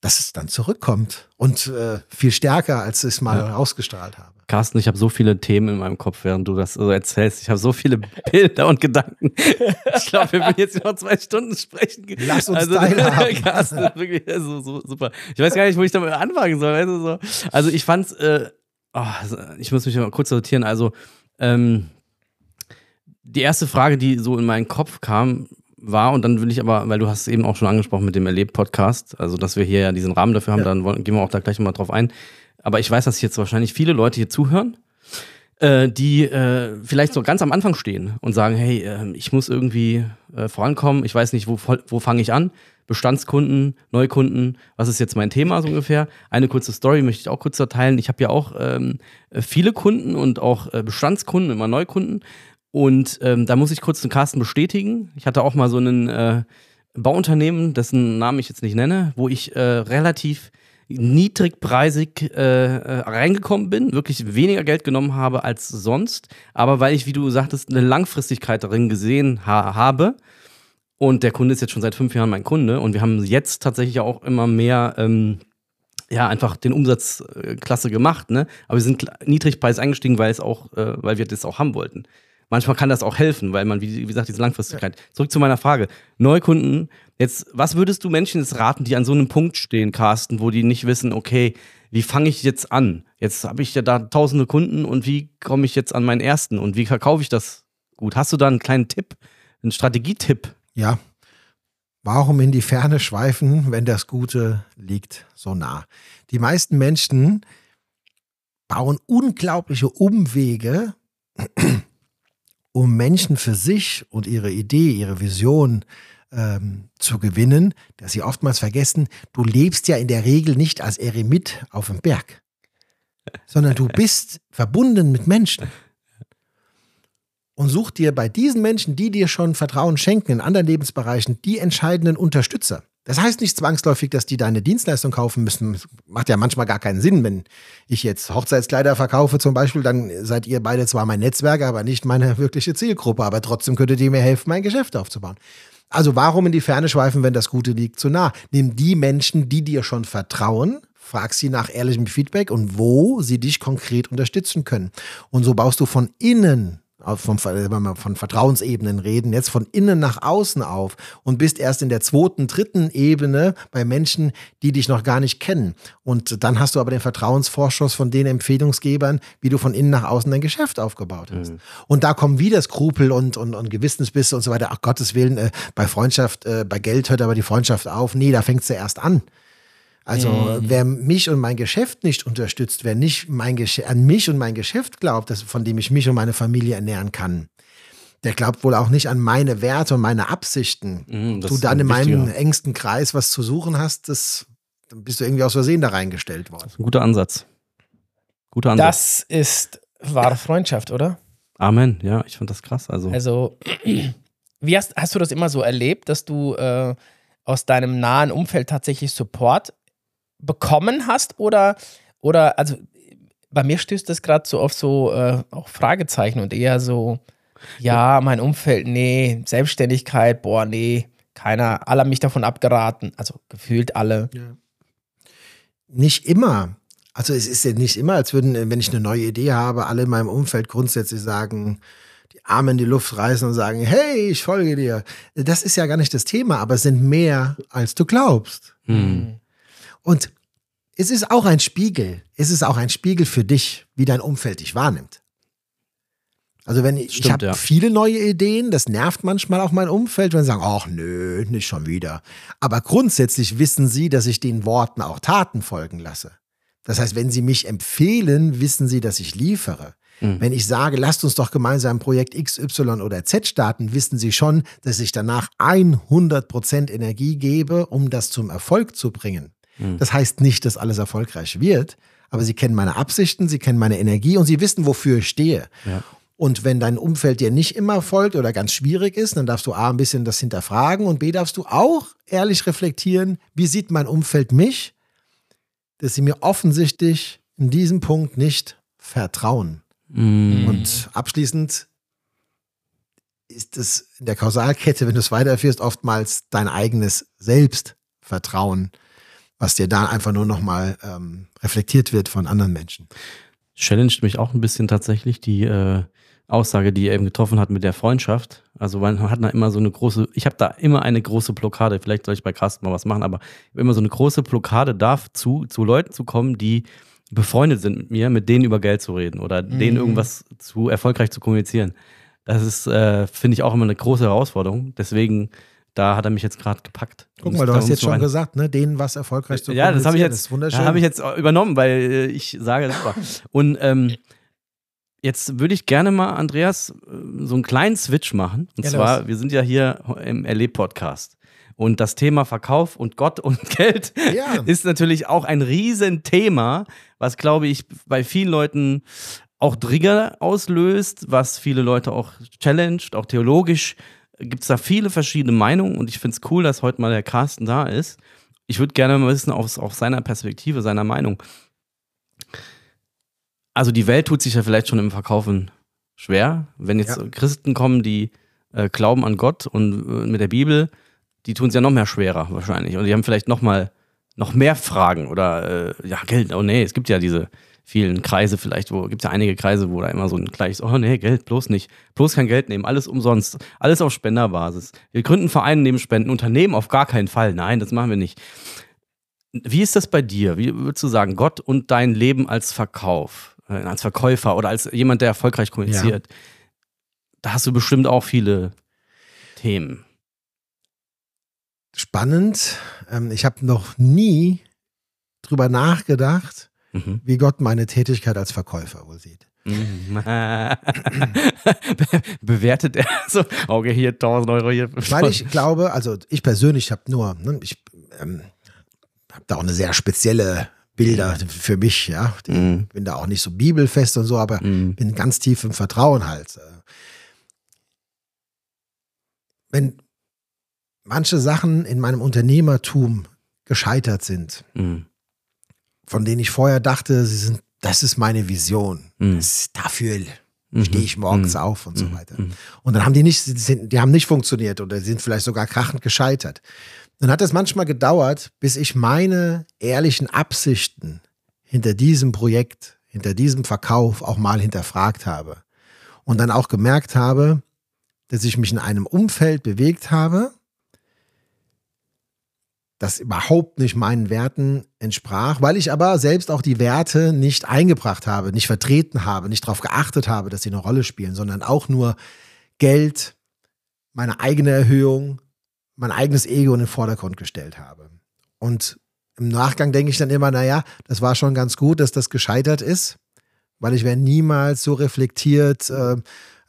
dass es dann zurückkommt und äh, viel stärker, als ich es mal Ja. ausgestrahlt habe. Carsten, ich habe so viele Themen in meinem Kopf, während du das so erzählst. Ich habe so viele Bilder und Gedanken. Ich glaube, wir würden jetzt noch zwei Stunden sprechen. Lass uns also, teilhaben. Carsten, wirklich so, so super. Ich weiß gar nicht, wo ich damit anfangen soll. Weißt du, so. Also ich fand's, äh, oh, ich muss mich mal kurz sortieren. Also ähm, die erste Frage, die so in meinen Kopf kam, war, und dann will ich aber, weil du hast es eben auch schon angesprochen mit dem Erlebt-Podcast, also dass wir hier ja diesen Rahmen dafür haben, Ja. dann wollen, gehen wir auch da gleich nochmal drauf ein. Aber ich weiß, dass jetzt wahrscheinlich viele Leute hier zuhören, äh, die äh, vielleicht so ganz am Anfang stehen und sagen, hey, äh, ich muss irgendwie äh, vorankommen, ich weiß nicht, wo, wo fange ich an? Bestandskunden, Neukunden, was ist jetzt mein Thema so ungefähr? Eine kurze Story möchte ich auch kurz teilen. Ich habe ja auch ähm, äh, viele Kunden und auch äh, Bestandskunden, immer Neukunden. Und ähm, da muss ich kurz den Carsten bestätigen. Ich hatte auch mal so einen äh, Bauunternehmen, dessen Namen ich jetzt nicht nenne, wo ich äh, relativ niedrigpreisig äh, äh, reingekommen bin, wirklich weniger Geld genommen habe als sonst, aber weil ich, wie du sagtest, eine Langfristigkeit darin gesehen ha habe. Und der Kunde ist jetzt schon seit fünf Jahren mein Kunde und wir haben jetzt tatsächlich auch immer mehr, ähm, ja, einfach den Umsatz äh, klasse gemacht, ne? Aber wir sind niedrigpreis eingestiegen, weil es auch, äh, weil wir das auch haben wollten. Manchmal kann das auch helfen, weil man, wie, wie gesagt, diese Langfristigkeit. Zurück zu meiner Frage. Neukunden, jetzt, was würdest du Menschen jetzt raten, die an so einem Punkt stehen, Carsten, wo die nicht wissen, okay, wie fange ich jetzt an? Jetzt habe ich ja da tausende Kunden und wie komme ich jetzt an meinen ersten und wie verkaufe ich das gut? Hast du da einen kleinen Tipp, einen Strategietipp? Ja. Warum in die Ferne schweifen, wenn das Gute liegt so nah? Die meisten Menschen bauen unglaubliche Umwege, um Menschen für sich und ihre Idee, ihre Vision ähm, zu gewinnen, dass sie oftmals vergessen, du lebst ja in der Regel nicht als Eremit auf dem Berg, sondern du bist verbunden mit Menschen. Und such dir bei diesen Menschen, die dir schon Vertrauen schenken in anderen Lebensbereichen, die entscheidenden Unterstützer. Das heißt nicht zwangsläufig, dass die deine Dienstleistung kaufen müssen. Das macht ja manchmal gar keinen Sinn. Wenn ich jetzt Hochzeitskleider verkaufe zum Beispiel, dann seid ihr beide zwar mein Netzwerk, aber nicht meine wirkliche Zielgruppe. Aber trotzdem könntet ihr mir helfen, mein Geschäft aufzubauen. Also warum in die Ferne schweifen, wenn das Gute liegt zu nah? Nimm die Menschen, die dir schon vertrauen, frag sie nach ehrlichem Feedback und wo sie dich konkret unterstützen können. Und so baust du von innen vom, wenn wir von Vertrauensebenen reden, jetzt von innen nach außen auf und bist erst in der zweiten, dritten Ebene bei Menschen, die dich noch gar nicht kennen. Und dann hast du aber den Vertrauensvorschuss von den Empfehlungsgebern, wie du von innen nach außen dein Geschäft aufgebaut hast. Und da kommen wieder Skrupel und, und, und Gewissensbisse und so weiter. Ach Gottes Willen, äh, bei Freundschaft, äh, bei Geld hört aber die Freundschaft auf. Nee, da fängst du erst an. Also wer mich und mein Geschäft nicht unterstützt, wer nicht mein an mich und mein Geschäft glaubt, das, von dem ich mich und meine Familie ernähren kann, Der glaubt wohl auch nicht an meine Werte und meine Absichten. Mhm, das du ist dann in meinem engsten Kreis was zu suchen hast, das dann bist du irgendwie aus Versehen da reingestellt worden. Ein guter Ansatz. Guter Ansatz. Das ist wahre Freundschaft, oder? Amen. Ja, ich fand das krass. Also, Also, wie hast, hast du das immer so erlebt, dass du äh, aus deinem nahen Umfeld tatsächlich Support bekommen hast? Oder, oder also bei mir stößt das gerade so auf so äh, auch Fragezeichen und eher so, ja, mein Umfeld, nee, Selbstständigkeit, boah, nee, keiner, alle haben mich davon abgeraten. Also gefühlt alle. Nicht immer. Also es ist ja nicht immer, als würden, wenn ich eine neue Idee habe, alle in meinem Umfeld grundsätzlich sagen, die Arme in die Luft reißen und sagen, hey, ich folge dir. Das ist ja gar nicht das Thema, aber es sind mehr, als du glaubst. hm. Und es ist auch ein Spiegel. Es ist auch ein Spiegel für dich, wie dein Umfeld dich wahrnimmt. Also wenn ich, ich habe ja. viele neue Ideen, das nervt manchmal auch mein Umfeld, wenn sie sagen, ach nö, nicht schon wieder. Aber grundsätzlich wissen sie, dass ich den Worten auch Taten folgen lasse. Das heißt, wenn sie mich empfehlen, wissen sie, dass ich liefere. Mhm. Wenn ich sage, lasst uns doch gemeinsam Projekt X, Y oder Z starten, wissen sie schon, dass ich danach 100% Energie gebe, um das zum Erfolg zu bringen. Mhm. Das heißt nicht, dass alles erfolgreich wird, aber sie kennen meine Absichten, sie kennen meine Energie und sie wissen, wofür ich stehe. Ja. Und wenn dein Umfeld dir nicht immer folgt oder ganz schwierig ist, dann darfst du A, ein bisschen das hinterfragen und B, darfst du auch ehrlich reflektieren, wie sieht mein Umfeld mich, dass sie mir offensichtlich in diesem Punkt nicht vertrauen. Mhm. Und abschließend ist es in der Kausalkette, wenn du es weiterführst, oftmals dein eigenes Selbstvertrauen, was dir da einfach nur nochmal ähm, reflektiert wird von anderen Menschen. challenged mich auch ein bisschen tatsächlich die äh, Aussage, die er eben getroffen hat mit der Freundschaft. Also man hat da immer so eine große, ich habe da immer eine große Blockade, vielleicht soll ich bei Carsten mal was machen, aber ich habe immer so eine große Blockade dazu, zu Leuten zu kommen, die befreundet sind mit mir, mit denen über Geld zu reden oder denen irgendwas zu erfolgreich zu kommunizieren. Das ist, äh, finde ich, auch immer eine große Herausforderung. Deswegen, da hat er mich jetzt gerade gepackt. Guck mal, du hast jetzt schon gesagt, ne, denen was erfolgreich zu ja, das habe ich jetzt, wunderschön. habe ich jetzt übernommen, weil äh, ich sage das war. Und ähm, jetzt würde ich gerne mal, Andreas, äh, so einen kleinen Switch machen. Und Ja, zwar, los. wir sind ja hier im Erleb-Podcast. Und das Thema Verkauf und Gott und Geld Ja. ist natürlich auch ein Riesenthema, was, glaube ich, bei vielen Leuten auch Trigger auslöst, was viele Leute auch challenged, auch theologisch gibt es da viele verschiedene Meinungen und ich finde es cool, dass heute mal der Carsten da ist. Ich würde gerne mal wissen, aus, aus seiner Perspektive, seiner Meinung. Also die Welt tut sich ja vielleicht schon im Verkaufen schwer. Wenn jetzt Ja. Christen kommen, die äh, glauben an Gott und äh, mit der Bibel, die tun es ja noch mehr schwerer wahrscheinlich. Und die haben vielleicht noch mal noch mehr Fragen oder äh, ja, Geld, oh nee, es gibt ja diese vielen Kreise vielleicht, wo gibt ja einige Kreise, wo da immer so ein gleiches, oh nee, Geld, bloß nicht, bloß kein Geld nehmen, alles umsonst, alles auf Spenderbasis. Wir gründen Vereine, nehmen Spenden, Unternehmen auf gar keinen Fall, nein, das machen wir nicht. Wie ist das bei dir? Wie würdest du sagen, Gott und dein Leben als Verkauf, äh, als Verkäufer oder als jemand, der erfolgreich kommuniziert? Da hast du bestimmt auch viele Themen. Spannend. Ähm, ich habe noch nie drüber nachgedacht, Mhm. wie Gott meine Tätigkeit als Verkäufer wohl sieht. Mhm. Be- Bewertet er so, okay, hier 1000 Euro hier. Weil ich glaube, also ich persönlich habe nur, ne, ich ähm, habe da auch eine sehr spezielle Bilder für mich, ja. Mhm. Bin da auch nicht so bibelfest und so, aber Mhm. bin ganz tief im Vertrauen halt. Wenn manche Sachen in meinem Unternehmertum gescheitert sind, Mhm. Von denen ich vorher dachte, sie sind, das ist meine Vision. Mhm. Das, dafür Mhm. stehe ich morgens Mhm. auf und so Mhm. weiter. Mhm. Und dann haben die nicht, die haben nicht funktioniert oder sind vielleicht sogar krachend gescheitert. Dann hat es manchmal gedauert, bis ich meine ehrlichen Absichten hinter diesem Projekt, hinter diesem Verkauf auch mal hinterfragt habe. Und dann auch gemerkt habe, dass ich mich in einem Umfeld bewegt habe, das überhaupt nicht meinen Werten entsprach, weil ich aber selbst auch die Werte nicht eingebracht habe, nicht vertreten habe, nicht darauf geachtet habe, dass sie eine Rolle spielen, sondern auch nur Geld, meine eigene Erhöhung, mein eigenes Ego in den Vordergrund gestellt habe. Und im Nachgang denke ich dann immer, naja, das war schon ganz gut, dass das gescheitert ist, weil ich wäre niemals so reflektiert, äh,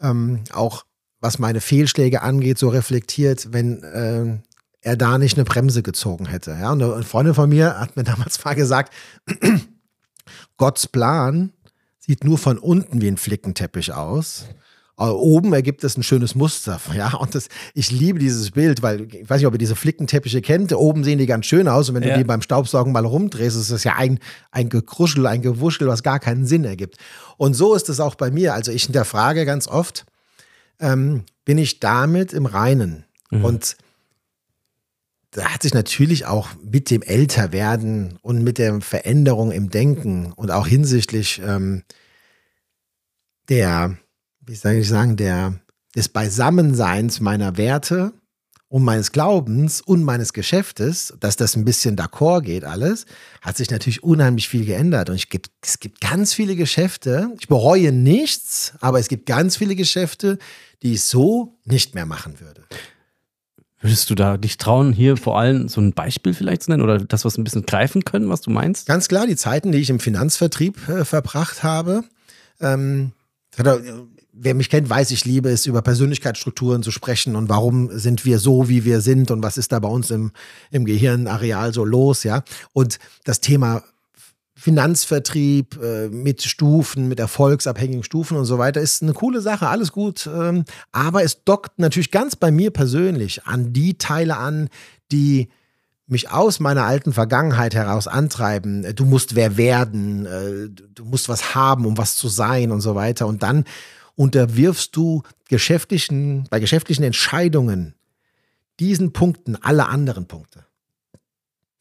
ähm, auch was meine Fehlschläge angeht, so reflektiert, wenn äh, er da nicht eine Bremse gezogen hätte. Ja? Und eine Freundin von mir hat mir damals mal gesagt, Gottes Plan sieht nur von unten wie ein Flickenteppich aus. Oben ergibt es ein schönes Muster. Ja, und das, ich liebe dieses Bild, weil ich weiß nicht, ob ihr diese Flickenteppiche kennt. Oben sehen die ganz schön aus und wenn ja. du die beim Staubsaugen mal rumdrehst, ist das ja ein, ein Gekruschel, ein Gewuschel, was gar keinen Sinn ergibt. Und so ist es auch bei mir. Also ich hinterfrage ganz oft, ähm, bin ich damit im Reinen? Mhm. Und da hat sich natürlich auch mit dem Älterwerden und mit der Veränderung im Denken und auch hinsichtlich ähm, der wie soll ich sagen, der, des Beisammenseins meiner Werte und meines Glaubens und meines Geschäftes, dass das ein bisschen d'accord geht alles, hat sich natürlich unheimlich viel geändert. Und ich gibt, es gibt ganz viele Geschäfte, ich bereue nichts, aber es gibt ganz viele Geschäfte, die ich so nicht mehr machen würde. Würdest du da dich trauen, hier vor allem so ein Beispiel vielleicht zu nennen oder das, was ein bisschen greifen können, was du meinst? Ganz klar, die Zeiten, die ich im Finanzvertrieb äh, verbracht habe. Ähm, wer mich kennt, weiß, ich liebe es, über Persönlichkeitsstrukturen zu sprechen und warum sind wir so, wie wir sind und was ist da bei uns im, im Gehirnareal so los, ja. Und das Thema Finanzvertrieb äh, mit Stufen, mit erfolgsabhängigen Stufen und so weiter ist eine coole Sache, alles gut. Ähm, aber es dockt natürlich ganz bei mir persönlich an die Teile an, die mich aus meiner alten Vergangenheit heraus antreiben. Du musst wer werden, äh, du musst was haben, um was zu sein und so weiter. Und dann unterwirfst du geschäftlichen, bei geschäftlichen Entscheidungen diesen Punkten alle anderen Punkte.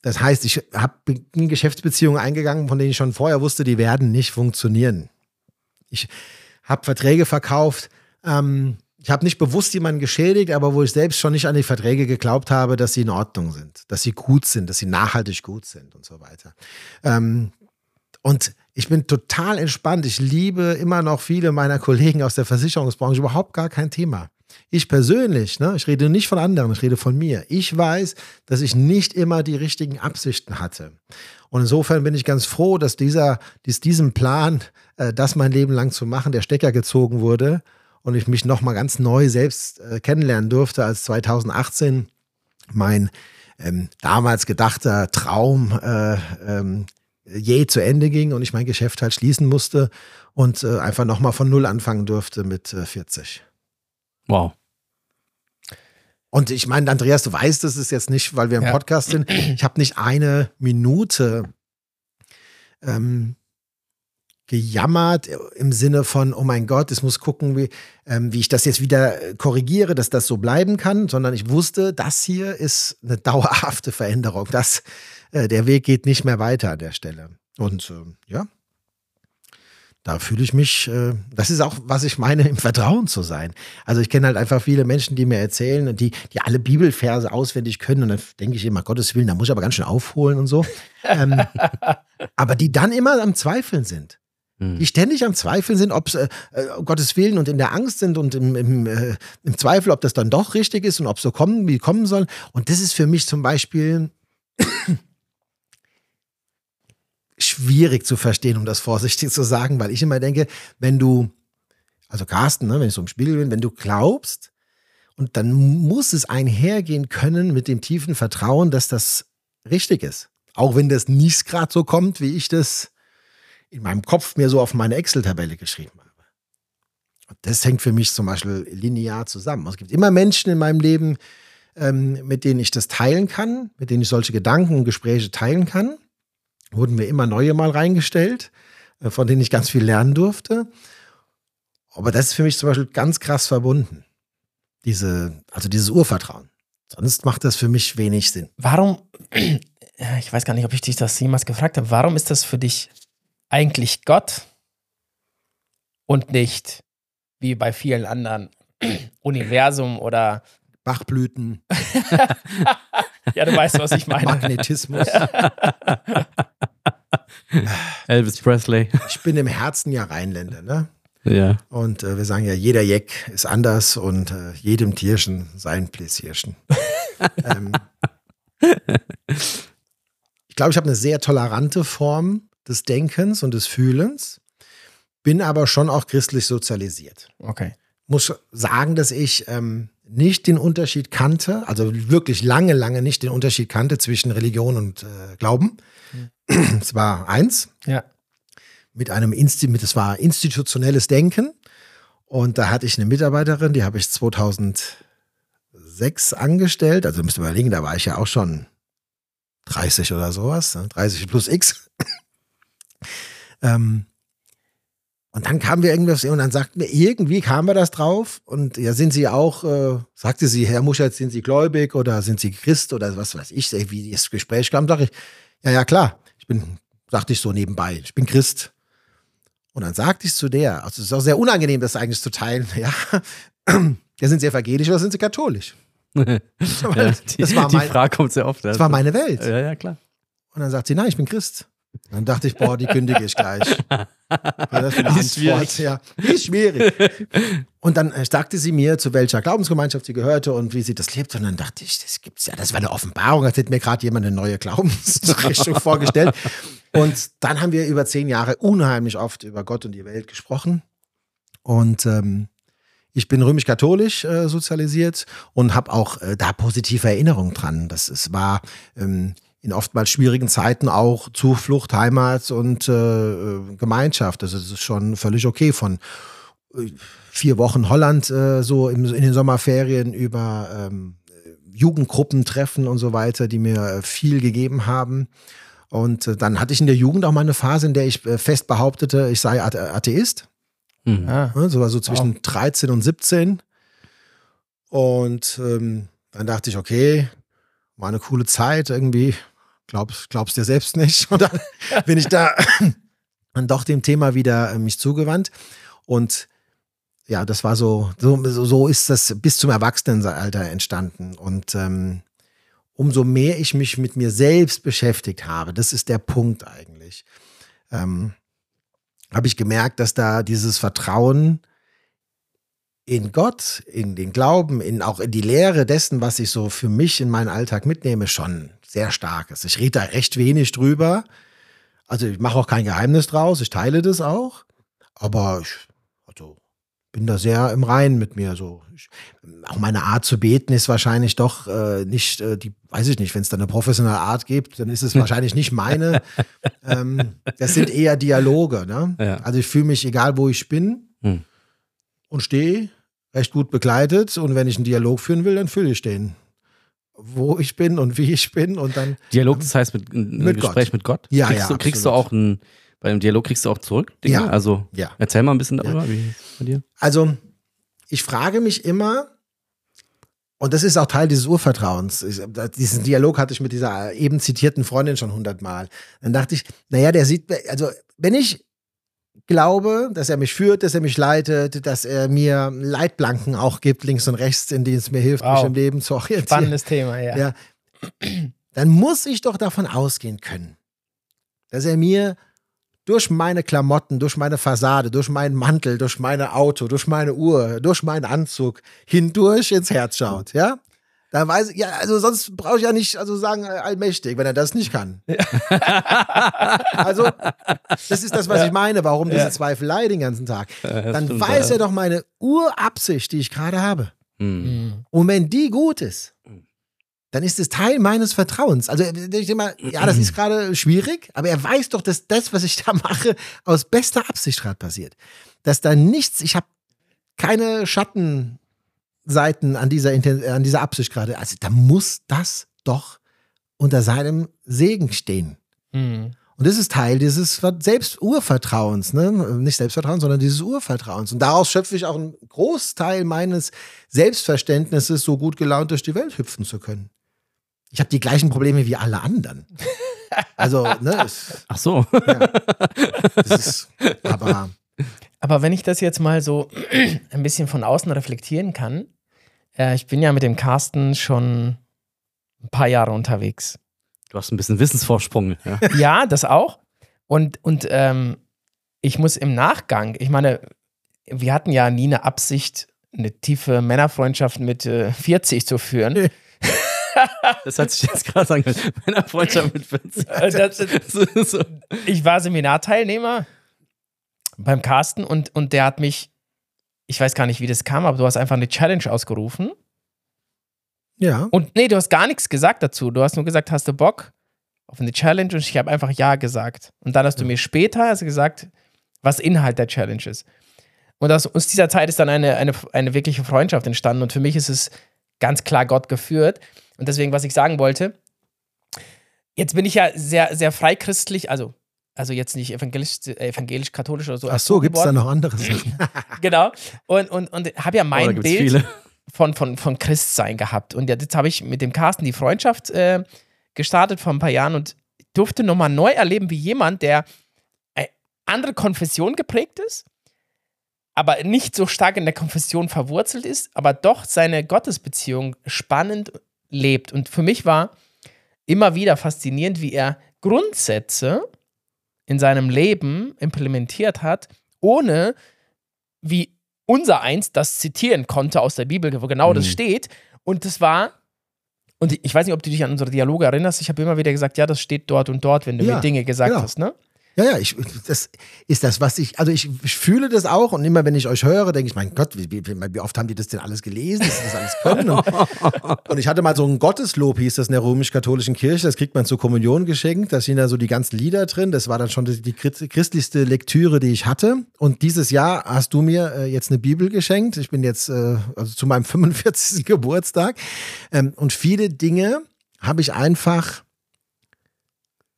Das heißt, ich habe in Geschäftsbeziehungen eingegangen, von denen ich schon vorher wusste, die werden nicht funktionieren. Ich habe Verträge verkauft. Ähm, ich habe nicht bewusst jemanden geschädigt, aber wo ich selbst schon nicht an die Verträge geglaubt habe, dass sie in Ordnung sind, dass sie gut sind, dass sie nachhaltig gut sind und so weiter. Ähm, und ich bin total entspannt. Ich liebe immer noch viele meiner Kollegen aus der Versicherungsbranche. Überhaupt gar kein Thema. Ich persönlich, ne, ich rede nicht von anderen, ich rede von mir. Ich weiß, dass ich nicht immer die richtigen Absichten hatte. Und insofern bin ich ganz froh, dass dieser, dies, diesem Plan, äh, das mein Leben lang zu machen, der Stecker gezogen wurde und ich mich nochmal ganz neu selbst äh, kennenlernen durfte, als 2018 mein ähm, damals gedachter Traum äh, ähm, je zu Ende ging und ich mein Geschäft halt schließen musste und äh, einfach nochmal von Null anfangen durfte mit äh, 40. Wow. Und ich meine, Andreas, du weißt, das ist jetzt nicht, weil wir im ja. Podcast sind. Ich habe nicht eine Minute ähm, gejammert im Sinne von, oh mein Gott, es muss gucken, wie, ähm, wie ich das jetzt wieder korrigiere, dass das so bleiben kann, sondern ich wusste, das hier ist eine dauerhafte Veränderung. Das, äh, der Weg geht nicht mehr weiter an der Stelle. Und äh, ja, da fühle ich mich, äh, das ist auch, was ich meine, im Vertrauen zu sein. Also ich kenne halt einfach viele Menschen, die mir erzählen, die, die alle Bibelverse auswendig können und dann denke ich immer, Gottes Willen, da muss ich aber ganz schön aufholen und so. ähm, aber die dann immer am Zweifeln sind. Hm. Die ständig am Zweifeln sind, ob es äh, äh, Gottes Willen und in der Angst sind und im, im, äh, im Zweifel, ob das dann doch richtig ist und ob es so kommen, wie kommen soll. Und das ist für mich zum Beispiel schwierig zu verstehen, um das vorsichtig zu sagen, weil ich immer denke, wenn du, also Carsten, ne, wenn ich so im Spiegel bin, wenn du glaubst, und dann muss es einhergehen können mit dem tiefen Vertrauen, dass das richtig ist. Auch wenn das nicht gerade so kommt, wie ich das in meinem Kopf mir so auf meine Excel-Tabelle geschrieben habe. Und das hängt für mich zum Beispiel linear zusammen. Es gibt immer Menschen in meinem Leben, ähm, mit denen ich das teilen kann, mit denen ich solche Gedanken und Gespräche teilen kann wurden mir immer neue mal reingestellt, äh, von denen ich ganz viel lernen durfte. Aber das ist für mich zum Beispiel ganz krass verbunden. Diese, also dieses Urvertrauen. Sonst macht das für mich wenig Sinn. Warum, ich weiß gar nicht, ob ich dich das jemals gefragt habe, warum ist das für dich eigentlich Gott und nicht wie bei vielen anderen Universum oder Bachblüten. ja, du weißt, was ich meine. Magnetismus. Elvis Presley. Ich bin im Herzen ja Rheinländer, ne? Ja. Und äh, wir sagen ja, jeder Jeck ist anders und äh, jedem Tierchen sein Pläsierchen. ähm, ich glaube, ich habe eine sehr tolerante Form des Denkens und des Fühlens, bin aber schon auch christlich sozialisiert. Okay. muss sagen, dass ich ähm, nicht den Unterschied kannte, also wirklich lange, lange nicht den Unterschied kannte zwischen Religion und äh, Glauben. Es war eins Ja. mit einem Insti mit, das war institutionelles Denken. Und da hatte ich eine Mitarbeiterin, die habe ich 2006 angestellt. Also müsst ihr überlegen, da war ich ja auch schon 30 oder sowas, ne? 30 plus X. ähm, und dann kamen wir irgendwas und dann sagten wir, irgendwie kam wir das drauf. Und ja, sind Sie auch, äh, sagte sie, Herr Muschert, sind Sie gläubig oder sind Sie Christ oder was weiß ich, wie das Gespräch kam, sage ich, ja, ja, klar. Ich bin, sagte ich so nebenbei, ich bin Christ. Und dann sagte ich zu der, also es ist auch sehr unangenehm, das eigentlich zu teilen, ja, ja sind Sie evangelisch oder sind Sie katholisch? ja, die, das war die mein- Frage kommt sehr oft. Das war meine Welt. Ja, ja, klar. Und dann sagt sie, nein, ich bin Christ. Dann dachte ich, boah, die kündige ich gleich. Das Die ist Antwort, Ja, die ist schwierig. Und dann äh, sagte sie mir, zu welcher Glaubensgemeinschaft sie gehörte und wie sie das lebt. Und dann dachte ich, das gibt's ja, das war eine Offenbarung. Als hätte mir gerade jemand eine neue Glaubensrichtung vorgestellt. Und dann haben wir über zehn Jahre unheimlich oft über Gott und die Welt gesprochen. Und ähm, ich bin römisch-katholisch äh, sozialisiert und habe auch äh, da positive Erinnerungen dran. Das es war ähm, in oftmals schwierigen Zeiten auch Zuflucht, Heimat und äh, äh, Gemeinschaft. Also das ist schon völlig okay von äh, vier Wochen Holland äh, so im, in den Sommerferien über ähm, Jugendgruppentreffen und so weiter, die mir äh, viel gegeben haben. Und äh, dann hatte ich in der Jugend auch mal eine Phase, in der ich äh, fest behauptete, ich sei Athe- Atheist. Mhm. Ne, So war so zwischen 13 und 17. Und ähm, dann dachte ich, okay, war eine coole Zeit irgendwie. Glaubst, glaubst dir selbst nicht. Und dann bin ich da dann doch dem Thema wieder äh, mich zugewandt. Und ja, das war so, so, so ist das bis zum Erwachsenenalter entstanden. Und ähm, umso mehr ich mich mit mir selbst beschäftigt habe, das ist der Punkt eigentlich, ähm, habe ich gemerkt, dass da dieses Vertrauen in Gott, in den Glauben, in auch in die Lehre dessen, was ich so für mich in meinen Alltag mitnehme, schon sehr stark ist. Ich rede da recht wenig drüber. Also ich mache auch kein Geheimnis draus, ich teile das auch. Aber ich also, bin da sehr im Reinen mit mir. So. Ich, auch meine Art zu beten ist wahrscheinlich doch äh, nicht äh, die, weiß ich nicht, wenn es da eine professionelle Art gibt, dann ist es wahrscheinlich nicht meine. ähm, das sind eher Dialoge. Ne? Ja. Also ich fühle mich, egal wo ich bin Hm. Und stehe, recht gut begleitet. Und wenn ich einen Dialog führen will, dann fühle ich den. Wo ich bin und wie ich bin und dann Dialog, das heißt mit, ein Mit Gespräch Gott. mit Gott? Ja, kriegst ja, Du, kriegst du absolut. auch ein, bei dem Dialog kriegst du auch zurück Dinge? Ja. Also ja. erzähl mal ein bisschen darüber, wie ist es bei dir? Also, ich frage mich immer, und das ist auch Teil dieses Urvertrauens. Ich, diesen Dialog hatte ich mit dieser eben zitierten Freundin schon hundertmal. Dann dachte ich, naja, der sieht, also, wenn ich glaube, dass er mich führt, dass er mich leitet, dass er mir Leitplanken auch gibt, links und rechts, in denen es mir hilft, Wow. mich im Leben zu orientieren. Spannendes Thema, ja. Ja. Dann muss ich doch davon ausgehen können, dass er mir durch meine Klamotten, durch meine Fassade, durch meinen Mantel, durch mein Auto, durch meine Uhr, durch meinen Anzug hindurch ins Herz schaut, ja? Da weiß ich, ja, also sonst brauche ich ja nicht also sagen äh, allmächtig, wenn er das nicht kann. also, das ist das, was ich meine, warum diese Ja. Zweifelei den ganzen Tag. Dann stimmt, weiß ja. er doch meine Urabsicht, die ich gerade habe. Hm. Mhm. Und wenn die gut ist, dann ist es Teil meines Vertrauens. Also ich denke mal, ja, das ist gerade schwierig, aber er weiß doch, dass das, was ich da mache, aus bester Absicht gerade passiert. Dass da nichts, ich habe keine Schattenseiten an dieser, an dieser Absicht gerade. Also da muss das doch unter seinem Segen stehen. Mhm. Und das ist Teil dieses Ver- Selbst-Urvertrauens, ne? Nicht Selbstvertrauen, sondern dieses Urvertrauens. Und daraus schöpfe ich auch einen Großteil meines Selbstverständnisses, so gut gelaunt durch die Welt hüpfen zu können. Ich habe die gleichen Probleme wie alle anderen. Also, ne, es, Ach so. ja, ist, aber Aber wenn ich das jetzt mal so ein bisschen von außen reflektieren kann, äh, ich bin ja mit dem Carsten schon ein paar Jahre unterwegs. Du hast ein bisschen Wissensvorsprung. Ja. Ja, das auch. Und, und ähm, ich muss im Nachgang, ich meine, wir hatten ja nie eine Absicht, eine tiefe Männerfreundschaft mit äh, 40 zu führen. Das hat sich jetzt gerade angehört. Meiner Freundschaft mit 40. Äh, das, so. ich war Seminarteilnehmer beim Carsten und, und der hat mich ich weiß gar nicht, wie das kam, aber du hast einfach eine Challenge ausgerufen. Ja. Und nee, du hast gar nichts gesagt dazu. Du hast nur gesagt, hast du Bock auf eine Challenge? Und ich habe einfach Ja gesagt. Und dann hast du mir später also gesagt, was Inhalt der Challenge ist. Und aus, aus dieser Zeit ist dann eine, eine, eine wirkliche Freundschaft entstanden. Und für mich ist es ganz klar Gott geführt. Und deswegen, was ich sagen wollte, jetzt bin ich ja sehr, sehr freichristlich, also, also jetzt nicht evangelisch- äh, evangelisch-katholisch oder so. Ach so, gibt es da noch andere Sachen? Genau. Und, und, und habe ja Oh, mein gibt's Bild viele. von, von, von Christsein gehabt. Und jetzt habe ich mit dem Carsten die Freundschaft äh, gestartet vor ein paar Jahren und durfte nochmal neu erleben, wie jemand, der eine andere Konfession geprägt ist, aber nicht so stark in der Konfession verwurzelt ist, aber doch seine Gottesbeziehung spannend lebt. Und für mich war immer wieder faszinierend, wie er Grundsätze in seinem Leben implementiert hat, ohne wie unser eins das zitieren konnte aus der Bibel, wo genau das Mhm. steht. Und das war, und ich weiß nicht, ob du dich an unsere Dialoge erinnerst, ich habe immer wieder gesagt, ja, das steht dort und dort, wenn du Ja, mir Dinge gesagt ja. hast, ne? Ja, ja, ich, das ist das, was ich, also ich, ich fühle das auch und immer wenn ich euch höre, denke ich, mein Gott, wie, wie, wie oft haben die das denn alles gelesen, dass das alles können? Und, und ich hatte mal so ein Gotteslob, hieß das in der römisch-katholischen Kirche, das kriegt man zur Kommunion geschenkt, da sind da so die ganzen Lieder drin, das war dann schon die, die christ- christlichste Lektüre, die ich hatte. Und dieses Jahr hast du mir äh, jetzt eine Bibel geschenkt, ich bin jetzt äh, also zu meinem 45. Geburtstag ähm, und viele Dinge habe ich einfach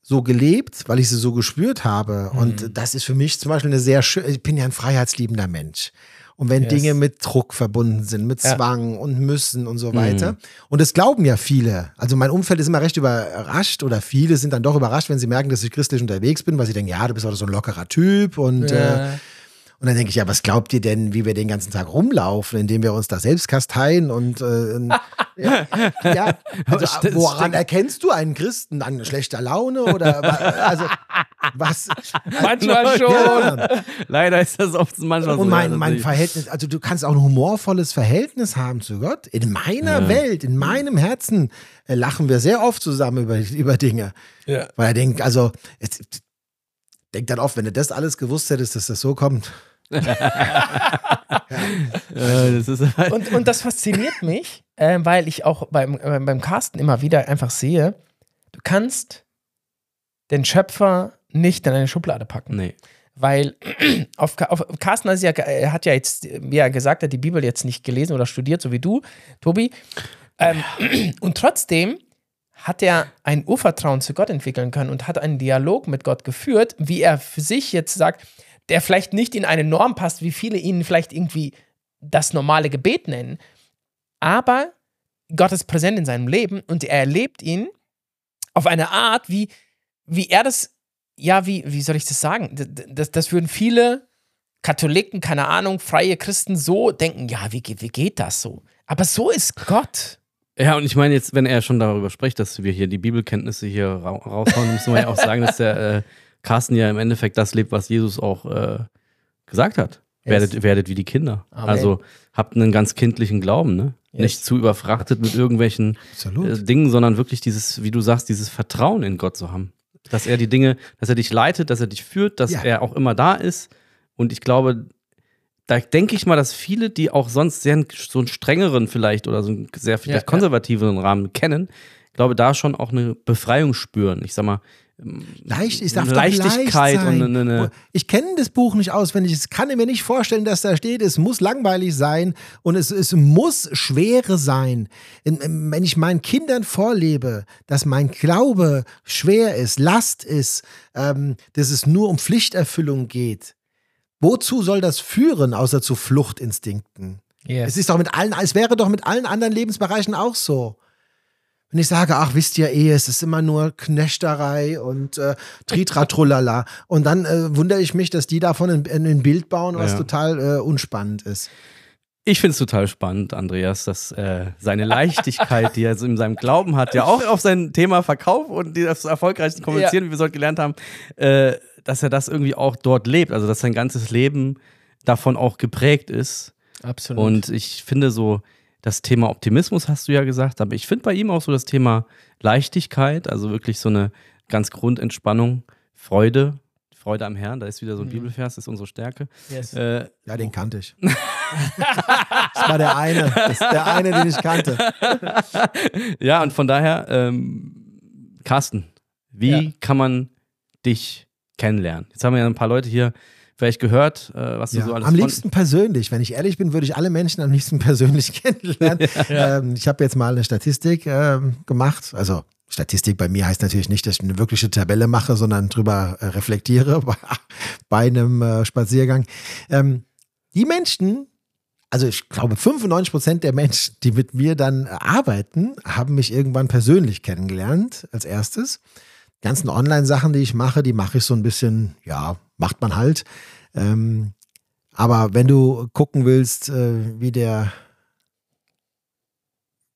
so gelebt, weil ich sie so gespürt habe. Mhm. Und das ist für mich zum Beispiel eine sehr schöne, ich bin ja ein freiheitsliebender Mensch. Und wenn Yes. Dinge mit Druck verbunden sind, mit Ja. Zwang und Müssen und so weiter. Und das glauben ja viele. Also mein Umfeld ist immer recht überrascht oder viele sind dann doch überrascht, wenn sie merken, dass ich christlich unterwegs bin, weil sie denken, ja, du bist doch so ein lockerer Typ und äh, und dann denke ich, ja, was glaubt ihr denn, wie wir den ganzen Tag rumlaufen, indem wir uns da selbst kasteien und äh, ja, ja, also stimmt. woran erkennst du einen Christen? An schlechter Laune oder also was? Manchmal schon. Ja. Leider ist das oft manchmal so. Und mein, ja, mein tatsächlich. Verhältnis, also du kannst auch ein humorvolles Verhältnis haben zu Gott. In meiner Ja. Welt, in meinem Herzen äh, lachen wir sehr oft zusammen über, über Dinge. Ja. Weil er denkt, also, es, denk dann oft, wenn du das alles gewusst hättest, dass das so kommt. Äh, das ist halt, Und, und das fasziniert mich, äh, weil ich auch beim, äh, beim Carsten immer wieder einfach sehe, du kannst den Schöpfer nicht in eine Schublade packen. nee. Weil auf, auf Carsten ist ja, er hat ja jetzt, wie er gesagt hat, die Bibel jetzt nicht gelesen oder studiert, so wie du, Tobi. Ähm, und trotzdem hat er ein Urvertrauen zu Gott entwickeln können und hat einen Dialog mit Gott geführt, wie er für sich jetzt sagt, der vielleicht nicht in eine Norm passt, wie viele ihn vielleicht irgendwie das normale Gebet nennen. Aber Gott ist präsent in seinem Leben und er erlebt ihn auf eine Art, wie, wie er das, ja, wie, wie soll ich das sagen? Das, das würden viele Katholiken, keine Ahnung, freie Christen so denken, ja, wie, wie geht das so? Aber so ist Gott. Ja, und ich meine jetzt, wenn er schon darüber spricht, dass wir hier die Bibelkenntnisse hier ra raushauen, müssen wir ja auch sagen, dass der äh, Carsten ja im Endeffekt das lebt, was Jesus auch äh, gesagt hat. Yes. Werdet, werdet wie die Kinder. Amen. Also habt einen ganz kindlichen Glauben, ne? Yes. Nicht zu überfrachtet mit irgendwelchen äh, Dingen, sondern wirklich dieses, wie du sagst, dieses Vertrauen in Gott zu haben. Dass er die Dinge, dass er dich leitet, dass er dich führt, dass Ja. er auch immer da ist. Und ich glaube, da denke ich mal, dass viele, die auch sonst sehr so einen strengeren vielleicht oder so einen sehr vielleicht ja. konservativeren Rahmen kennen, glaube da schon auch eine Befreiung spüren. Ich sag mal, Leicht, ich darf Leichtigkeit leicht sein. und eine, Ich kenne das Buch nicht auswendig. Ich kann mir nicht vorstellen, dass da steht, es muss langweilig sein und es, es muss Schwere sein. In- in- Wenn ich meinen Kindern vorlebe, dass mein Glaube schwer ist, Last ist, ähm, dass es nur um Pflichterfüllung geht, wozu soll das führen, außer zu Fluchtinstinkten? Es ist doch mit allen, es wäre doch mit allen anderen Lebensbereichen auch so. Wenn ich sage, ach, wisst ihr eh, es ist immer nur Knechterei und äh, Tritratrullala. und dann äh, wundere ich mich, dass die davon ein, ein Bild bauen, was Ja. total äh, unspannend ist. Ich finde es total spannend, Andreas, dass äh, seine Leichtigkeit, die er so in seinem Glauben hat, ja auch auf sein Thema Verkauf und das erfolgreichste Kommunizieren, wie wir es heute gelernt haben, äh, dass er das irgendwie auch dort lebt. Also, dass sein ganzes Leben davon auch geprägt ist. Absolut. Und ich finde so, das Thema Optimismus hast du ja gesagt, aber ich finde bei ihm auch so das Thema Leichtigkeit, also wirklich so eine ganz Grundentspannung, Freude, Freude am Herrn, da ist wieder so ein Mhm. Bibelvers, das ist unsere Stärke. Yes. Äh, Ja, den kannte ich. das war der eine. Das ist der eine, den ich kannte. ja, und von daher, ähm, Carsten, wie Ja. kann man dich kennenlernen? Jetzt haben wir ja ein paar Leute hier vielleicht gehört, äh, was du Ja, so alles am liebsten persönlich. Wenn ich ehrlich bin, würde ich alle Menschen am liebsten persönlich kennenlernen. Ähm, ich habe jetzt mal eine Statistik ähm, gemacht. Also Statistik bei mir heißt natürlich nicht, dass ich eine wirkliche Tabelle mache, sondern drüber äh, reflektiere bei, bei einem äh, Spaziergang. Ähm, die Menschen, also ich glaube 95 Prozent der Menschen, die mit mir dann arbeiten, haben mich irgendwann persönlich kennengelernt als erstes. Ganzen Online-Sachen, die ich mache, die mache ich so ein bisschen, ja, macht man halt. Ähm, aber wenn du gucken willst, äh, wie der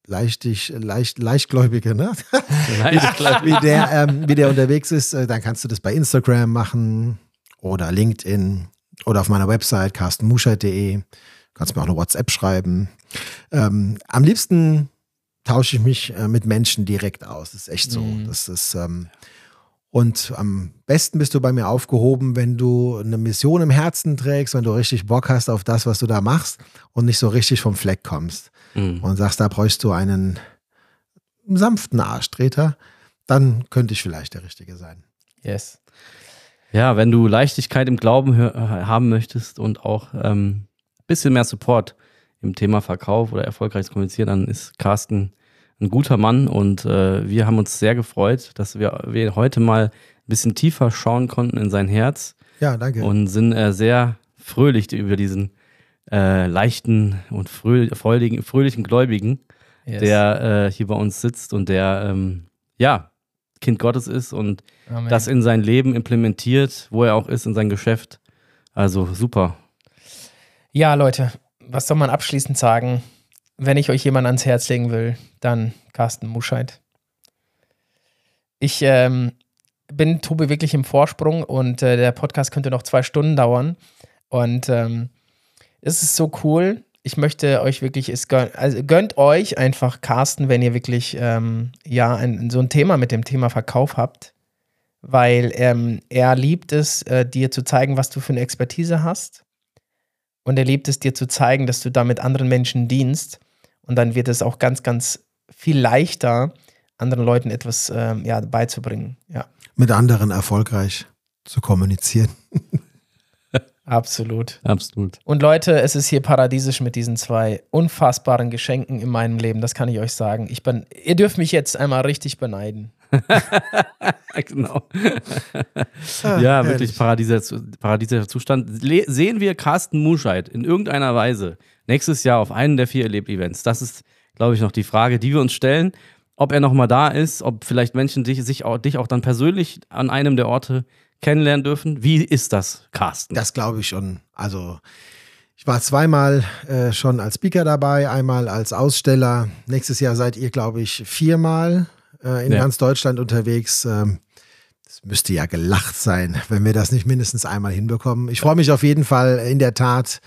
leichtig, leicht, leichtgläubige, ne? Wie, der, ähm, wie der unterwegs ist, äh, dann kannst du das bei Instagram machen oder LinkedIn oder auf meiner Website carstenmuschert.de. Kannst mir auch eine WhatsApp schreiben. Ähm, am liebsten tausche ich mich äh, mit Menschen direkt aus. Das ist echt so. Mhm. Das ist, ähm, und am besten bist du bei mir aufgehoben, wenn du eine Mission im Herzen trägst, wenn du richtig Bock hast auf das, was du da machst und nicht so richtig vom Fleck kommst Mhm. und sagst, da bräuchst du einen sanften Arschtreter, dann könnte ich vielleicht der Richtige sein. yes. Ja, wenn du Leichtigkeit im Glauben äh, haben möchtest und auch ein ähm, bisschen mehr Support im Thema Verkauf oder erfolgreiches Kommunizieren, dann ist Carsten ein guter Mann und äh, wir haben uns sehr gefreut, dass wir, wir heute mal ein bisschen tiefer schauen konnten in sein Herz Ja, danke. und sind äh, sehr fröhlich über diesen äh, leichten und fröh freudigen, fröhlichen Gläubigen, yes. der äh, hier bei uns sitzt und der ähm, ja Kind Gottes ist und Amen. das in sein Leben implementiert, wo er auch ist, in sein Geschäft. Also super. Ja, Leute, was soll man abschließend sagen? Wenn ich euch jemand ans Herz legen will, dann Carsten Muscheid. Ich ähm, bin Tobi wirklich im Vorsprung und äh, der Podcast könnte noch zwei Stunden dauern. Und ähm, es ist so cool. Ich möchte euch wirklich, es gönnt, also gönnt euch einfach Carsten, wenn ihr wirklich ähm, ja ein, so ein Thema mit dem Thema Verkauf habt. Weil ähm, er liebt es, äh, dir zu zeigen, was du für eine Expertise hast. Und er liebt es, dir zu zeigen, dass du damit anderen Menschen dienst. Und dann wird es auch ganz, ganz viel leichter, anderen Leuten etwas ähm, ja, beizubringen. Ja, Mit anderen erfolgreich zu kommunizieren. absolut. Absolut. Und Leute, es ist hier paradiesisch mit diesen zwei unfassbaren Geschenken in meinem Leben. Das kann ich euch sagen. Ich bin, ihr dürft mich jetzt einmal richtig beneiden. genau. Ah, ja, herrlich. wirklich paradiesischer, Zustand. Le sehen wir Carsten Muscheid in irgendeiner Weise nächstes Jahr auf einem der vier Erleb-Events? Das ist, glaube ich, noch die Frage, die wir uns stellen. Ob er nochmal da ist, ob vielleicht Menschen dich, sich auch, dich auch dann persönlich an einem der Orte kennenlernen dürfen. Wie ist das, Carsten? Das glaube ich schon. Also ich war zweimal äh, schon als Speaker dabei, einmal als Aussteller. Nächstes Jahr seid ihr, glaube ich, viermal äh, in Ja. ganz Deutschland unterwegs. Ähm, das müsste ja gelacht sein, wenn wir das nicht mindestens einmal hinbekommen. Ich freue mich auf jeden Fall in der Tat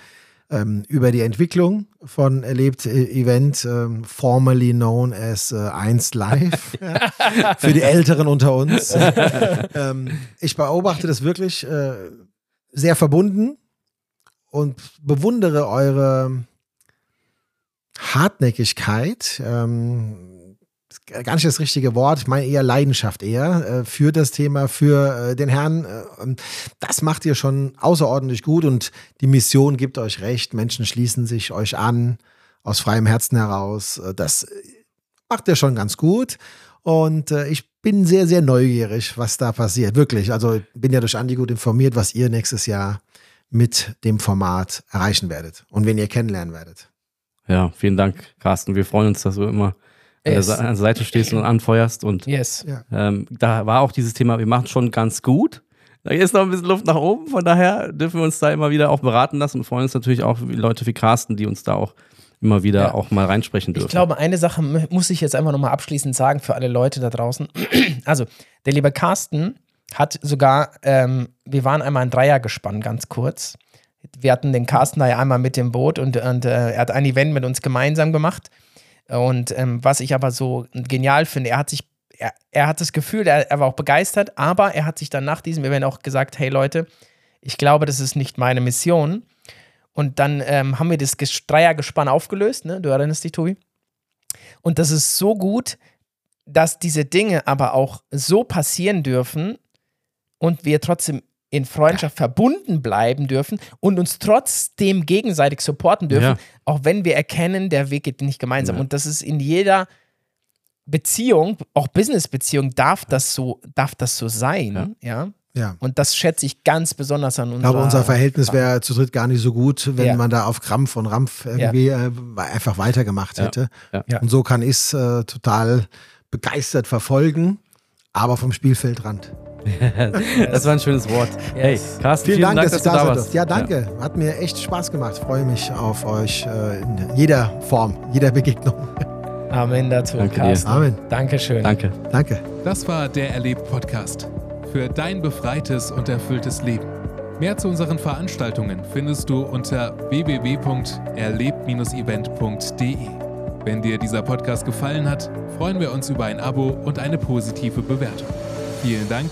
ähm, über die Entwicklung von Erlebt äh, Event, ähm, formerly known as äh, 1 Live, ja, für die Älteren unter uns. ähm, ich beobachte das wirklich äh, sehr verbunden und bewundere eure Hartnäckigkeit. Ähm, gar nicht das richtige Wort, ich meine eher Leidenschaft eher äh, für das Thema, für äh, den Herrn. Äh, das macht ihr schon außerordentlich gut und die Mission gibt euch recht. Menschen schließen sich euch an aus freiem Herzen heraus. Das macht ihr schon ganz gut. Und ich bin sehr, sehr neugierig, was da passiert. Wirklich. Also bin ja durch Andi gut informiert, was ihr nächstes Jahr mit dem Format erreichen werdet und wen ihr kennenlernen werdet. Ja, vielen Dank, Carsten. Wir freuen uns, dass du immer Yes. An der Seite stehst und anfeuerst. Und Yes. ähm, da war auch dieses Thema, wir machen schon ganz gut. Da ist noch ein bisschen Luft nach oben, von daher dürfen wir uns da immer wieder auch beraten lassen und freuen uns natürlich auch wie Leute wie Carsten, die uns da auch immer wieder Ja. auch mal reinsprechen dürfen. Ich glaube, eine Sache mu- muss ich jetzt einfach nochmal abschließend sagen für alle Leute da draußen. Also, der liebe Carsten hat sogar, ähm, wir waren einmal ein Dreier gespannt, ganz kurz. Wir hatten den Carsten da ja einmal mit dem Boot und, und äh, er hat ein Event mit uns gemeinsam gemacht. Und ähm, was ich aber so genial finde, er hat sich, er, er hat das Gefühl, er, er war auch begeistert, aber er hat sich dann nach diesem Event auch gesagt, hey Leute, ich glaube, das ist nicht meine Mission. Und dann ähm, haben wir das Ges- Dreiergespann aufgelöst, ne? Du erinnerst dich, Tobi? Und das ist so gut, dass diese Dinge aber auch so passieren dürfen und wir trotzdem in Freundschaft verbunden bleiben dürfen und uns trotzdem gegenseitig supporten dürfen, Ja. auch wenn wir erkennen, der Weg geht nicht gemeinsam. Ja. Und das ist in jeder Beziehung, auch Business-Beziehung, darf das so, darf das so sein, ja. Ja. Und das schätze ich ganz besonders an Ich unserer. glaube, unser Verhältnis wäre zu dritt gar nicht so gut, wenn Ja. man da auf Krampf und Rampf irgendwie äh, einfach weitergemacht Ja. hätte. Ja. Ja. Und so kann ich es äh, total begeistert verfolgen, aber vom Spielfeldrand. Das war ein schönes Wort. Hey. Carsten, Vielen, Dank, dass, dass du da warst. Ja, danke. Hat mir echt Spaß gemacht. Freue mich auf euch äh, in jeder Form, jeder Begegnung. Amen dazu, Danke dir. Carsten. Amen. Dankeschön. Danke. Danke. Das war der Erlebt-Podcast. Für dein befreites und erfülltes Leben. Mehr zu unseren Veranstaltungen findest du unter www.erlebt-event.de. Wenn dir dieser Podcast gefallen hat, freuen wir uns über ein Abo und eine positive Bewertung. Vielen Dank